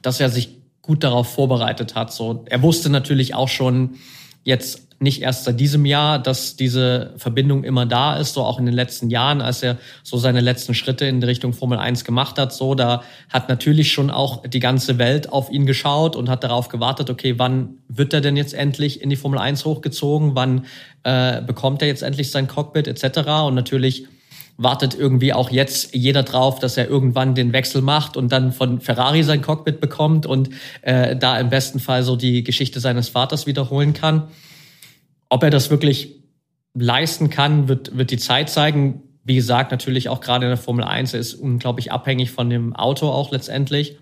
dass er sich gut darauf vorbereitet hat. So, er wusste natürlich auch schon jetzt nicht erst seit diesem Jahr, dass diese Verbindung immer da ist, so auch in den letzten Jahren, als er so seine letzten Schritte in Richtung Formel 1 gemacht hat, so, da hat natürlich schon auch die ganze Welt auf ihn geschaut und hat darauf gewartet, okay, wann wird er denn jetzt endlich in die Formel 1 hochgezogen, wann äh, bekommt er jetzt endlich sein Cockpit etc. Und natürlich wartet irgendwie auch jetzt jeder drauf, dass er irgendwann den Wechsel macht und dann von Ferrari sein Cockpit bekommt und äh, da im besten Fall so die Geschichte seines Vaters wiederholen kann. Ob er das wirklich leisten kann, wird, wird die Zeit zeigen. Wie gesagt, natürlich auch gerade in der Formel 1, er ist unglaublich abhängig von dem Auto auch letztendlich.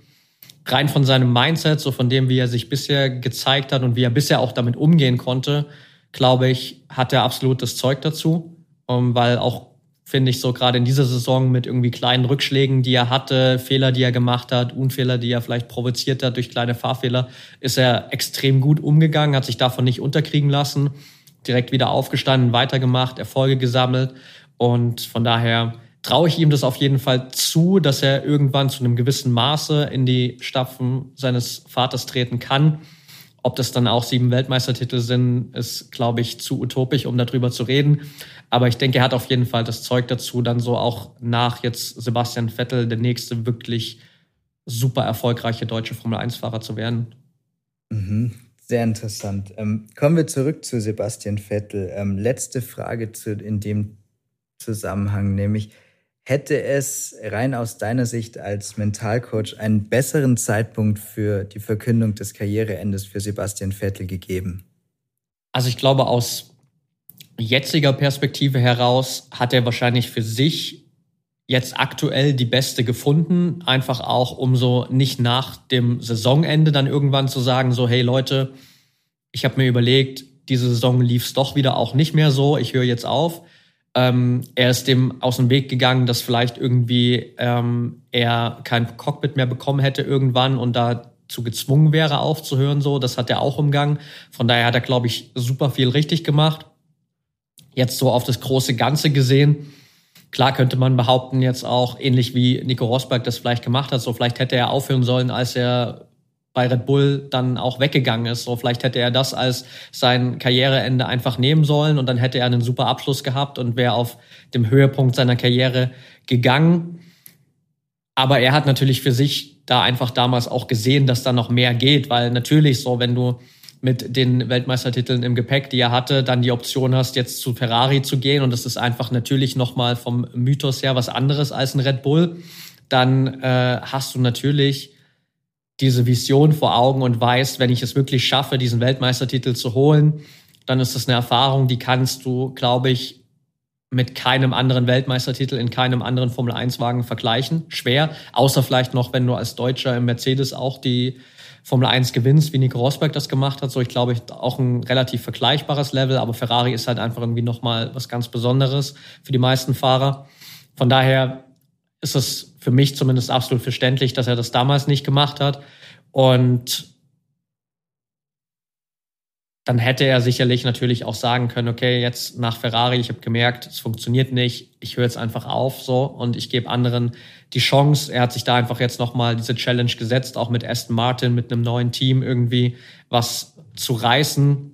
Rein von seinem Mindset, so von dem, wie er sich bisher gezeigt hat und wie er bisher auch damit umgehen konnte, glaube ich, hat er absolut das Zeug dazu. Um, weil auch, finde ich, so gerade in dieser Saison mit irgendwie kleinen Rückschlägen, die er hatte, Fehler, die er gemacht hat, Unfehler, die er vielleicht provoziert hat durch kleine Fahrfehler, ist er extrem gut umgegangen, hat sich davon nicht unterkriegen lassen direkt wieder aufgestanden, weitergemacht, Erfolge gesammelt. Und von daher traue ich ihm das auf jeden Fall zu, dass er irgendwann zu einem gewissen Maße in die Stapfen seines Vaters treten kann. Ob das dann auch sieben Weltmeistertitel sind, ist, glaube ich, zu utopisch, um darüber zu reden. Aber ich denke, er hat auf jeden Fall das Zeug dazu, dann so auch nach jetzt Sebastian Vettel der nächste wirklich super erfolgreiche deutsche Formel-1-Fahrer zu werden. Mhm. Sehr interessant. Ähm, kommen wir zurück zu Sebastian Vettel. Ähm, letzte Frage zu, in dem Zusammenhang, nämlich hätte es rein aus deiner Sicht als Mentalcoach einen besseren Zeitpunkt für die Verkündung des Karriereendes für Sebastian Vettel gegeben? Also ich glaube, aus jetziger Perspektive heraus hat er wahrscheinlich für sich jetzt aktuell die beste gefunden, einfach auch um so nicht nach dem Saisonende dann irgendwann zu sagen, so hey Leute, ich habe mir überlegt, diese Saison lief es doch wieder auch nicht mehr so, ich höre jetzt auf. Ähm, er ist dem aus dem Weg gegangen, dass vielleicht irgendwie ähm, er kein Cockpit mehr bekommen hätte irgendwann und dazu gezwungen wäre aufzuhören. So, das hat er auch umgangen. Von daher hat er, glaube ich, super viel richtig gemacht. Jetzt so auf das große Ganze gesehen Klar könnte man behaupten, jetzt auch ähnlich wie Nico Rosberg das vielleicht gemacht hat, so vielleicht hätte er aufhören sollen, als er bei Red Bull dann auch weggegangen ist. So vielleicht hätte er das als sein Karriereende einfach nehmen sollen und dann hätte er einen super Abschluss gehabt und wäre auf dem Höhepunkt seiner Karriere gegangen. Aber er hat natürlich für sich da einfach damals auch gesehen, dass da noch mehr geht, weil natürlich so, wenn du mit den Weltmeistertiteln im Gepäck, die er hatte, dann die Option hast, jetzt zu Ferrari zu gehen. Und das ist einfach natürlich nochmal vom Mythos her was anderes als ein Red Bull, dann äh, hast du natürlich diese Vision vor Augen und weißt, wenn ich es wirklich schaffe, diesen Weltmeistertitel zu holen, dann ist das eine Erfahrung, die kannst du, glaube ich, mit keinem anderen Weltmeistertitel in keinem anderen Formel-1-Wagen vergleichen. Schwer, außer vielleicht noch, wenn du als Deutscher im Mercedes auch die Formel 1 gewinnst, wie Nico Rosberg das gemacht hat. So, ich glaube, auch ein relativ vergleichbares Level, aber Ferrari ist halt einfach irgendwie nochmal was ganz Besonderes für die meisten Fahrer. Von daher ist es für mich zumindest absolut verständlich, dass er das damals nicht gemacht hat. Und dann hätte er sicherlich natürlich auch sagen können, okay, jetzt nach Ferrari, ich habe gemerkt, es funktioniert nicht, ich höre jetzt einfach auf so und ich gebe anderen die Chance. Er hat sich da einfach jetzt nochmal diese Challenge gesetzt, auch mit Aston Martin, mit einem neuen Team irgendwie was zu reißen.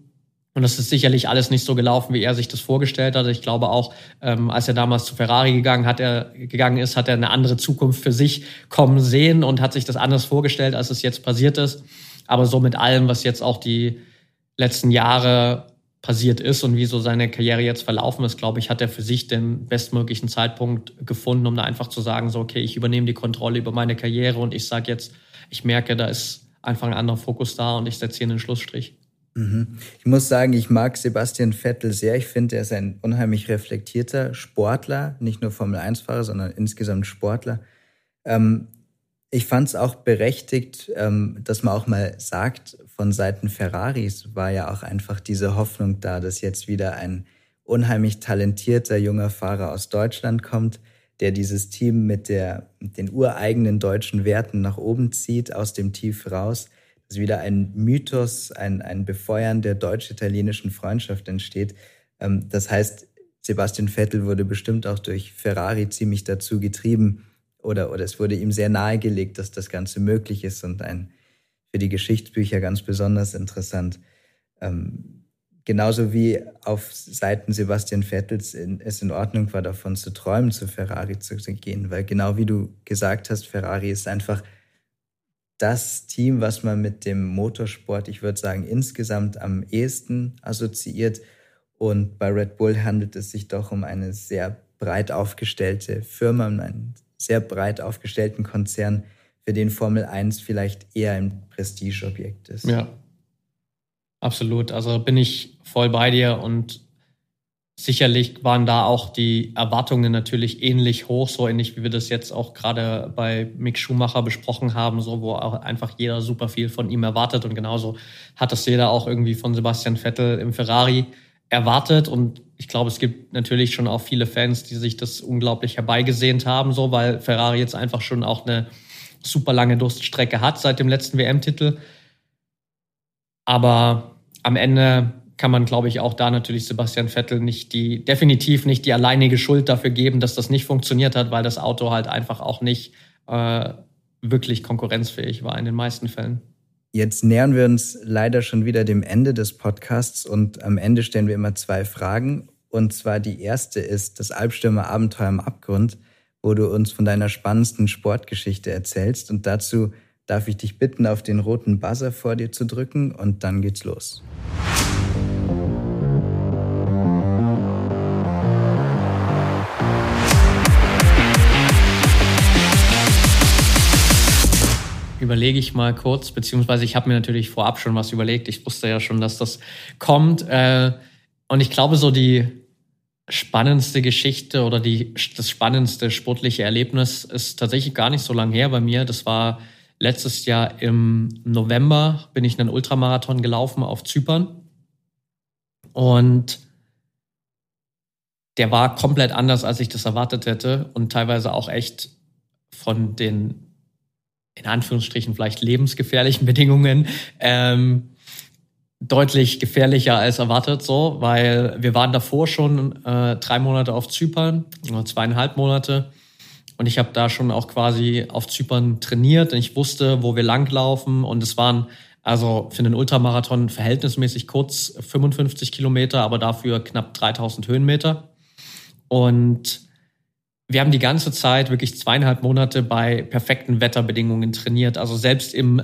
Und das ist sicherlich alles nicht so gelaufen, wie er sich das vorgestellt hat. Ich glaube auch, ähm, als er damals zu Ferrari gegangen, hat er, gegangen ist, hat er eine andere Zukunft für sich kommen sehen und hat sich das anders vorgestellt, als es jetzt passiert ist. Aber so mit allem, was jetzt auch die letzten Jahre passiert ist und wie so seine Karriere jetzt verlaufen ist, glaube ich, hat er für sich den bestmöglichen Zeitpunkt gefunden, um da einfach zu sagen, so, okay, ich übernehme die Kontrolle über meine Karriere und ich sage jetzt, ich merke, da ist einfach ein anderer Fokus da und ich setze hier einen Schlussstrich. Mhm. Ich muss sagen, ich mag Sebastian Vettel sehr. Ich finde, er ist ein unheimlich reflektierter Sportler, nicht nur Formel-1-Fahrer, sondern insgesamt Sportler. Ähm, ich fand es auch berechtigt, ähm, dass man auch mal sagt, von Seiten Ferraris war ja auch einfach diese Hoffnung da, dass jetzt wieder ein unheimlich talentierter junger Fahrer aus Deutschland kommt, der dieses Team mit, der, mit den ureigenen deutschen Werten nach oben zieht, aus dem Tief raus, dass wieder ein Mythos, ein, ein Befeuern der deutsch-italienischen Freundschaft entsteht. Ähm, das heißt, Sebastian Vettel wurde bestimmt auch durch Ferrari ziemlich dazu getrieben, oder, oder es wurde ihm sehr nahegelegt, dass das Ganze möglich ist und ein für die Geschichtsbücher ganz besonders interessant. Ähm, genauso wie auf Seiten Sebastian Vettels es in Ordnung war, davon zu träumen, zu Ferrari zu gehen, weil genau wie du gesagt hast, Ferrari ist einfach das Team, was man mit dem Motorsport, ich würde sagen, insgesamt am ehesten assoziiert. Und bei Red Bull handelt es sich doch um eine sehr breit aufgestellte Firma, ein sehr breit aufgestellten Konzern, für den Formel 1 vielleicht eher ein Prestigeobjekt ist. Ja, absolut. Also bin ich voll bei dir und sicherlich waren da auch die Erwartungen natürlich ähnlich hoch, so ähnlich wie wir das jetzt auch gerade bei Mick Schumacher besprochen haben, so wo auch einfach jeder super viel von ihm erwartet und genauso hat das jeder auch irgendwie von Sebastian Vettel im Ferrari erwartet und ich glaube, es gibt natürlich schon auch viele Fans, die sich das unglaublich herbeigesehnt haben, so, weil Ferrari jetzt einfach schon auch eine super lange Durststrecke hat seit dem letzten WM-Titel. Aber am Ende kann man, glaube ich, auch da natürlich Sebastian Vettel nicht die, definitiv nicht die alleinige Schuld dafür geben, dass das nicht funktioniert hat, weil das Auto halt einfach auch nicht äh, wirklich konkurrenzfähig war in den meisten Fällen. Jetzt nähern wir uns leider schon wieder dem Ende des Podcasts und am Ende stellen wir immer zwei Fragen. Und zwar die erste ist das Albstürmer Abenteuer im Abgrund, wo du uns von deiner spannendsten Sportgeschichte erzählst. Und dazu darf ich dich bitten, auf den roten Buzzer vor dir zu drücken und dann geht's los. Überlege ich mal kurz, beziehungsweise ich habe mir natürlich vorab schon was überlegt. Ich wusste ja schon, dass das kommt. Äh, und ich glaube, so die spannendste Geschichte oder die, das spannendste sportliche Erlebnis ist tatsächlich gar nicht so lange her bei mir. Das war letztes Jahr im November, bin ich einen Ultramarathon gelaufen auf Zypern. Und der war komplett anders, als ich das erwartet hätte und teilweise auch echt von den in Anführungsstrichen vielleicht lebensgefährlichen Bedingungen ähm, deutlich gefährlicher als erwartet, so, weil wir waren davor schon äh, drei Monate auf Zypern, oder zweieinhalb Monate. Und ich habe da schon auch quasi auf Zypern trainiert und ich wusste, wo wir langlaufen. Und es waren also für einen Ultramarathon verhältnismäßig kurz 55 Kilometer, aber dafür knapp 3000 Höhenmeter. Und wir haben die ganze Zeit, wirklich zweieinhalb Monate bei perfekten Wetterbedingungen trainiert. Also selbst im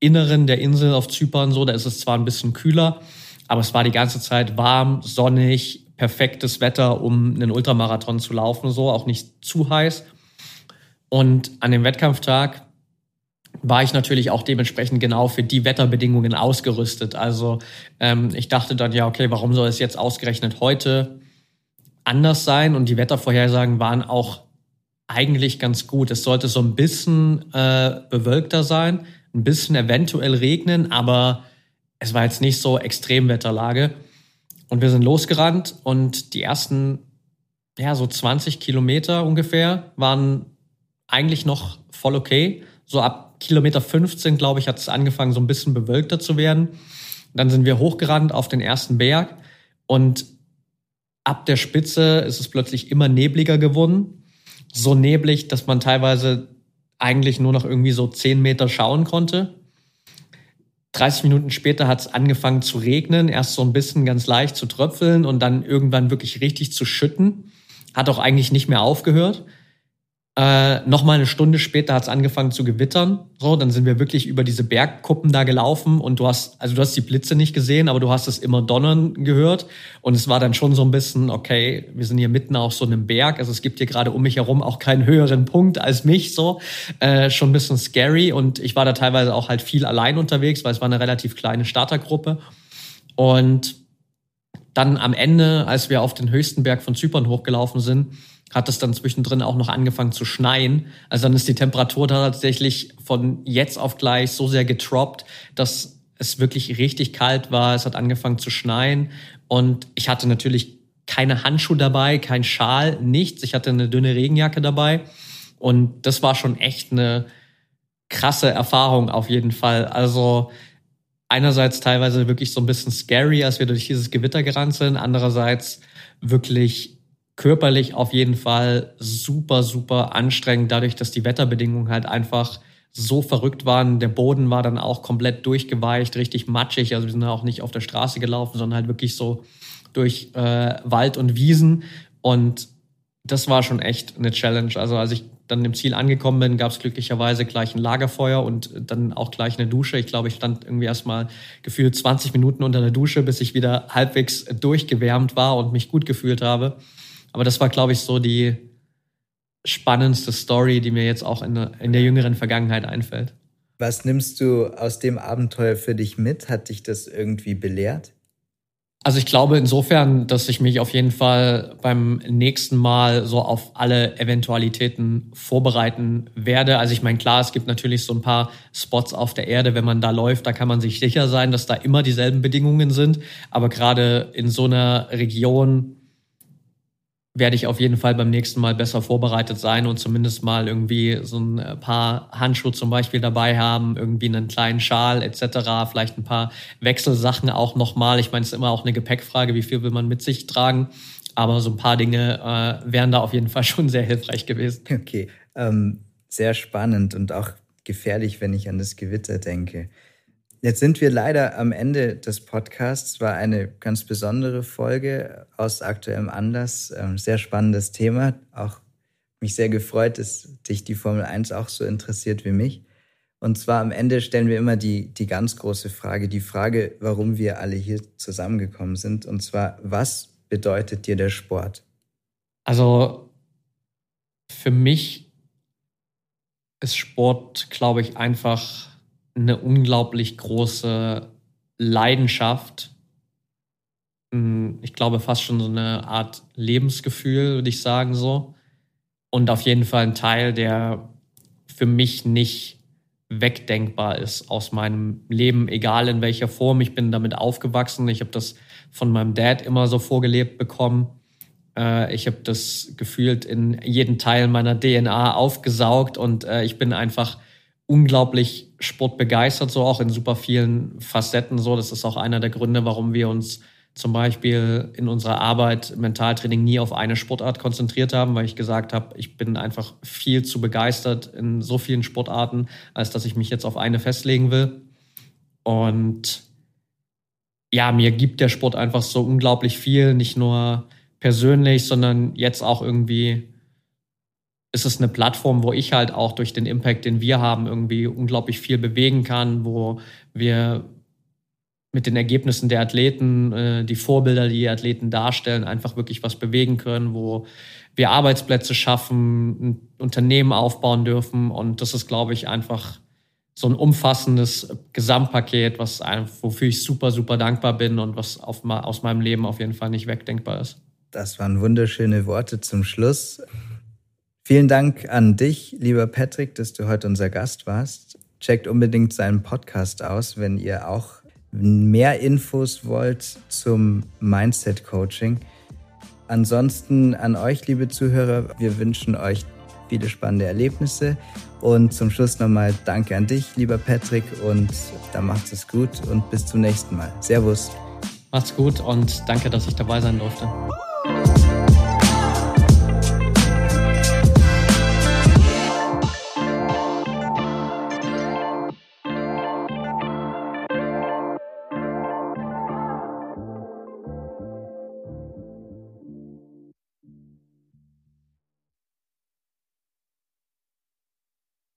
Inneren der Insel auf Zypern so, da ist es zwar ein bisschen kühler, aber es war die ganze Zeit warm, sonnig, perfektes Wetter, um einen Ultramarathon zu laufen, so, auch nicht zu heiß. Und an dem Wettkampftag war ich natürlich auch dementsprechend genau für die Wetterbedingungen ausgerüstet. Also ähm, ich dachte dann, ja, okay, warum soll es jetzt ausgerechnet heute anders sein und die Wettervorhersagen waren auch eigentlich ganz gut. Es sollte so ein bisschen äh, bewölkter sein, ein bisschen eventuell regnen, aber es war jetzt nicht so Extremwetterlage. Und wir sind losgerannt und die ersten, ja, so 20 Kilometer ungefähr waren eigentlich noch voll okay. So ab Kilometer 15, glaube ich, hat es angefangen, so ein bisschen bewölkter zu werden. Dann sind wir hochgerannt auf den ersten Berg und ab der Spitze ist es plötzlich immer nebliger geworden. So neblig, dass man teilweise eigentlich nur noch irgendwie so 10 Meter schauen konnte. 30 Minuten später hat es angefangen zu regnen, erst so ein bisschen ganz leicht zu tröpfeln und dann irgendwann wirklich richtig zu schütten. Hat auch eigentlich nicht mehr aufgehört. Äh, Nochmal eine Stunde später hat es angefangen zu gewittern. So, dann sind wir wirklich über diese Bergkuppen da gelaufen und du hast, also du hast die Blitze nicht gesehen, aber du hast es immer donnern gehört. Und es war dann schon so ein bisschen, okay, wir sind hier mitten auf so einem Berg. Also es gibt hier gerade um mich herum auch keinen höheren Punkt als mich. So, äh, schon ein bisschen scary. Und ich war da teilweise auch halt viel allein unterwegs, weil es war eine relativ kleine Startergruppe. Und dann am Ende, als wir auf den höchsten Berg von Zypern hochgelaufen sind, hat es dann zwischendrin auch noch angefangen zu schneien. Also dann ist die Temperatur tatsächlich von jetzt auf gleich so sehr getroppt, dass es wirklich richtig kalt war. Es hat angefangen zu schneien und ich hatte natürlich keine Handschuhe dabei, kein Schal, nichts. Ich hatte eine dünne Regenjacke dabei und das war schon echt eine krasse Erfahrung auf jeden Fall. Also einerseits teilweise wirklich so ein bisschen scary, als wir durch dieses Gewitter gerannt sind, andererseits wirklich körperlich auf jeden Fall super, super anstrengend, dadurch, dass die Wetterbedingungen halt einfach so verrückt waren. Der Boden war dann auch komplett durchgeweicht, richtig matschig. Also wir sind auch nicht auf der Straße gelaufen, sondern halt wirklich so durch äh, Wald und Wiesen. Und das war schon echt eine Challenge. Also als ich dann im Ziel angekommen bin, gab es glücklicherweise gleich ein Lagerfeuer und dann auch gleich eine Dusche. Ich glaube, ich stand irgendwie erstmal gefühlt 20 Minuten unter der Dusche, bis ich wieder halbwegs durchgewärmt war und mich gut gefühlt habe. Aber das war, glaube ich, so die spannendste Story, die mir jetzt auch in der, in der jüngeren Vergangenheit einfällt. Was nimmst du aus dem Abenteuer für dich mit? Hat dich das irgendwie belehrt? Also ich glaube insofern, dass ich mich auf jeden Fall beim nächsten Mal so auf alle Eventualitäten vorbereiten werde. Also ich meine, klar, es gibt natürlich so ein paar Spots auf der Erde, wenn man da läuft, da kann man sich sicher sein, dass da immer dieselben Bedingungen sind. Aber gerade in so einer Region, werde ich auf jeden Fall beim nächsten Mal besser vorbereitet sein und zumindest mal irgendwie so ein äh, paar Handschuhe zum Beispiel dabei haben, irgendwie einen kleinen Schal etc., vielleicht ein paar Wechselsachen auch nochmal. Ich meine, es ist immer auch eine Gepäckfrage, wie viel will man mit sich tragen. Aber so ein paar Dinge äh, wären da auf jeden Fall schon sehr hilfreich gewesen. Okay, ähm, sehr spannend und auch gefährlich, wenn ich an das Gewitter denke. Jetzt sind wir leider am Ende des Podcasts. War eine ganz besondere Folge aus aktuellem Anlass. Ähm, sehr spannendes Thema. Auch mich sehr gefreut, dass dich die Formel 1 auch so interessiert wie mich. Und zwar am Ende stellen wir immer die, die ganz große Frage, die Frage, warum wir alle hier zusammengekommen sind. Und zwar, was bedeutet dir der Sport? Also für mich ist Sport, glaube ich, einfach eine unglaublich große Leidenschaft. Hm, ich glaube fast schon so eine Art Lebensgefühl, würde ich sagen so. Und auf jeden Fall ein Teil, der für mich nicht wegdenkbar ist aus meinem Leben, egal in welcher Form. Ich bin damit aufgewachsen. Ich habe das von meinem Dad immer so vorgelebt bekommen. Äh, ich habe das gefühlt in jeden Teil meiner DNA aufgesaugt und äh, ich bin einfach unglaublich sportbegeistert, so auch in super vielen Facetten. So, das ist auch einer der Gründe, warum wir uns zum Beispiel in unserer Arbeit Mentaltraining nie auf eine Sportart konzentriert haben, weil ich gesagt habe, ich bin einfach viel zu begeistert in so vielen Sportarten, als dass ich mich jetzt auf eine festlegen will. Und ja, mir gibt der Sport einfach so unglaublich viel, nicht nur persönlich, sondern jetzt auch irgendwie ist es eine Plattform, wo ich halt auch durch den Impact, den wir haben, irgendwie unglaublich viel bewegen kann, wo wir mit den Ergebnissen der Athleten, äh, die Vorbilder, die die Athleten darstellen, einfach wirklich was bewegen können, wo wir Arbeitsplätze schaffen, ein Unternehmen aufbauen dürfen. Und das ist, glaube ich, einfach so ein umfassendes Gesamtpaket, was wofür ich super, super dankbar bin und was auf, aus meinem Leben auf jeden Fall nicht wegdenkbar ist. Das waren wunderschöne Worte zum Schluss. Vielen Dank an dich, lieber Patrick, dass du heute unser Gast warst. checkt unbedingt seinen Podcast aus, wenn ihr auch mehr Infos wollt zum Mindset Coaching. Ansonsten an euch, liebe Zuhörer, wir wünschen euch viele spannende Erlebnisse. Und zum Schluss nochmal Danke an dich, lieber Patrick, und da macht es gut und bis zum nächsten Mal. Servus. Macht's gut und danke, dass ich dabei sein durfte.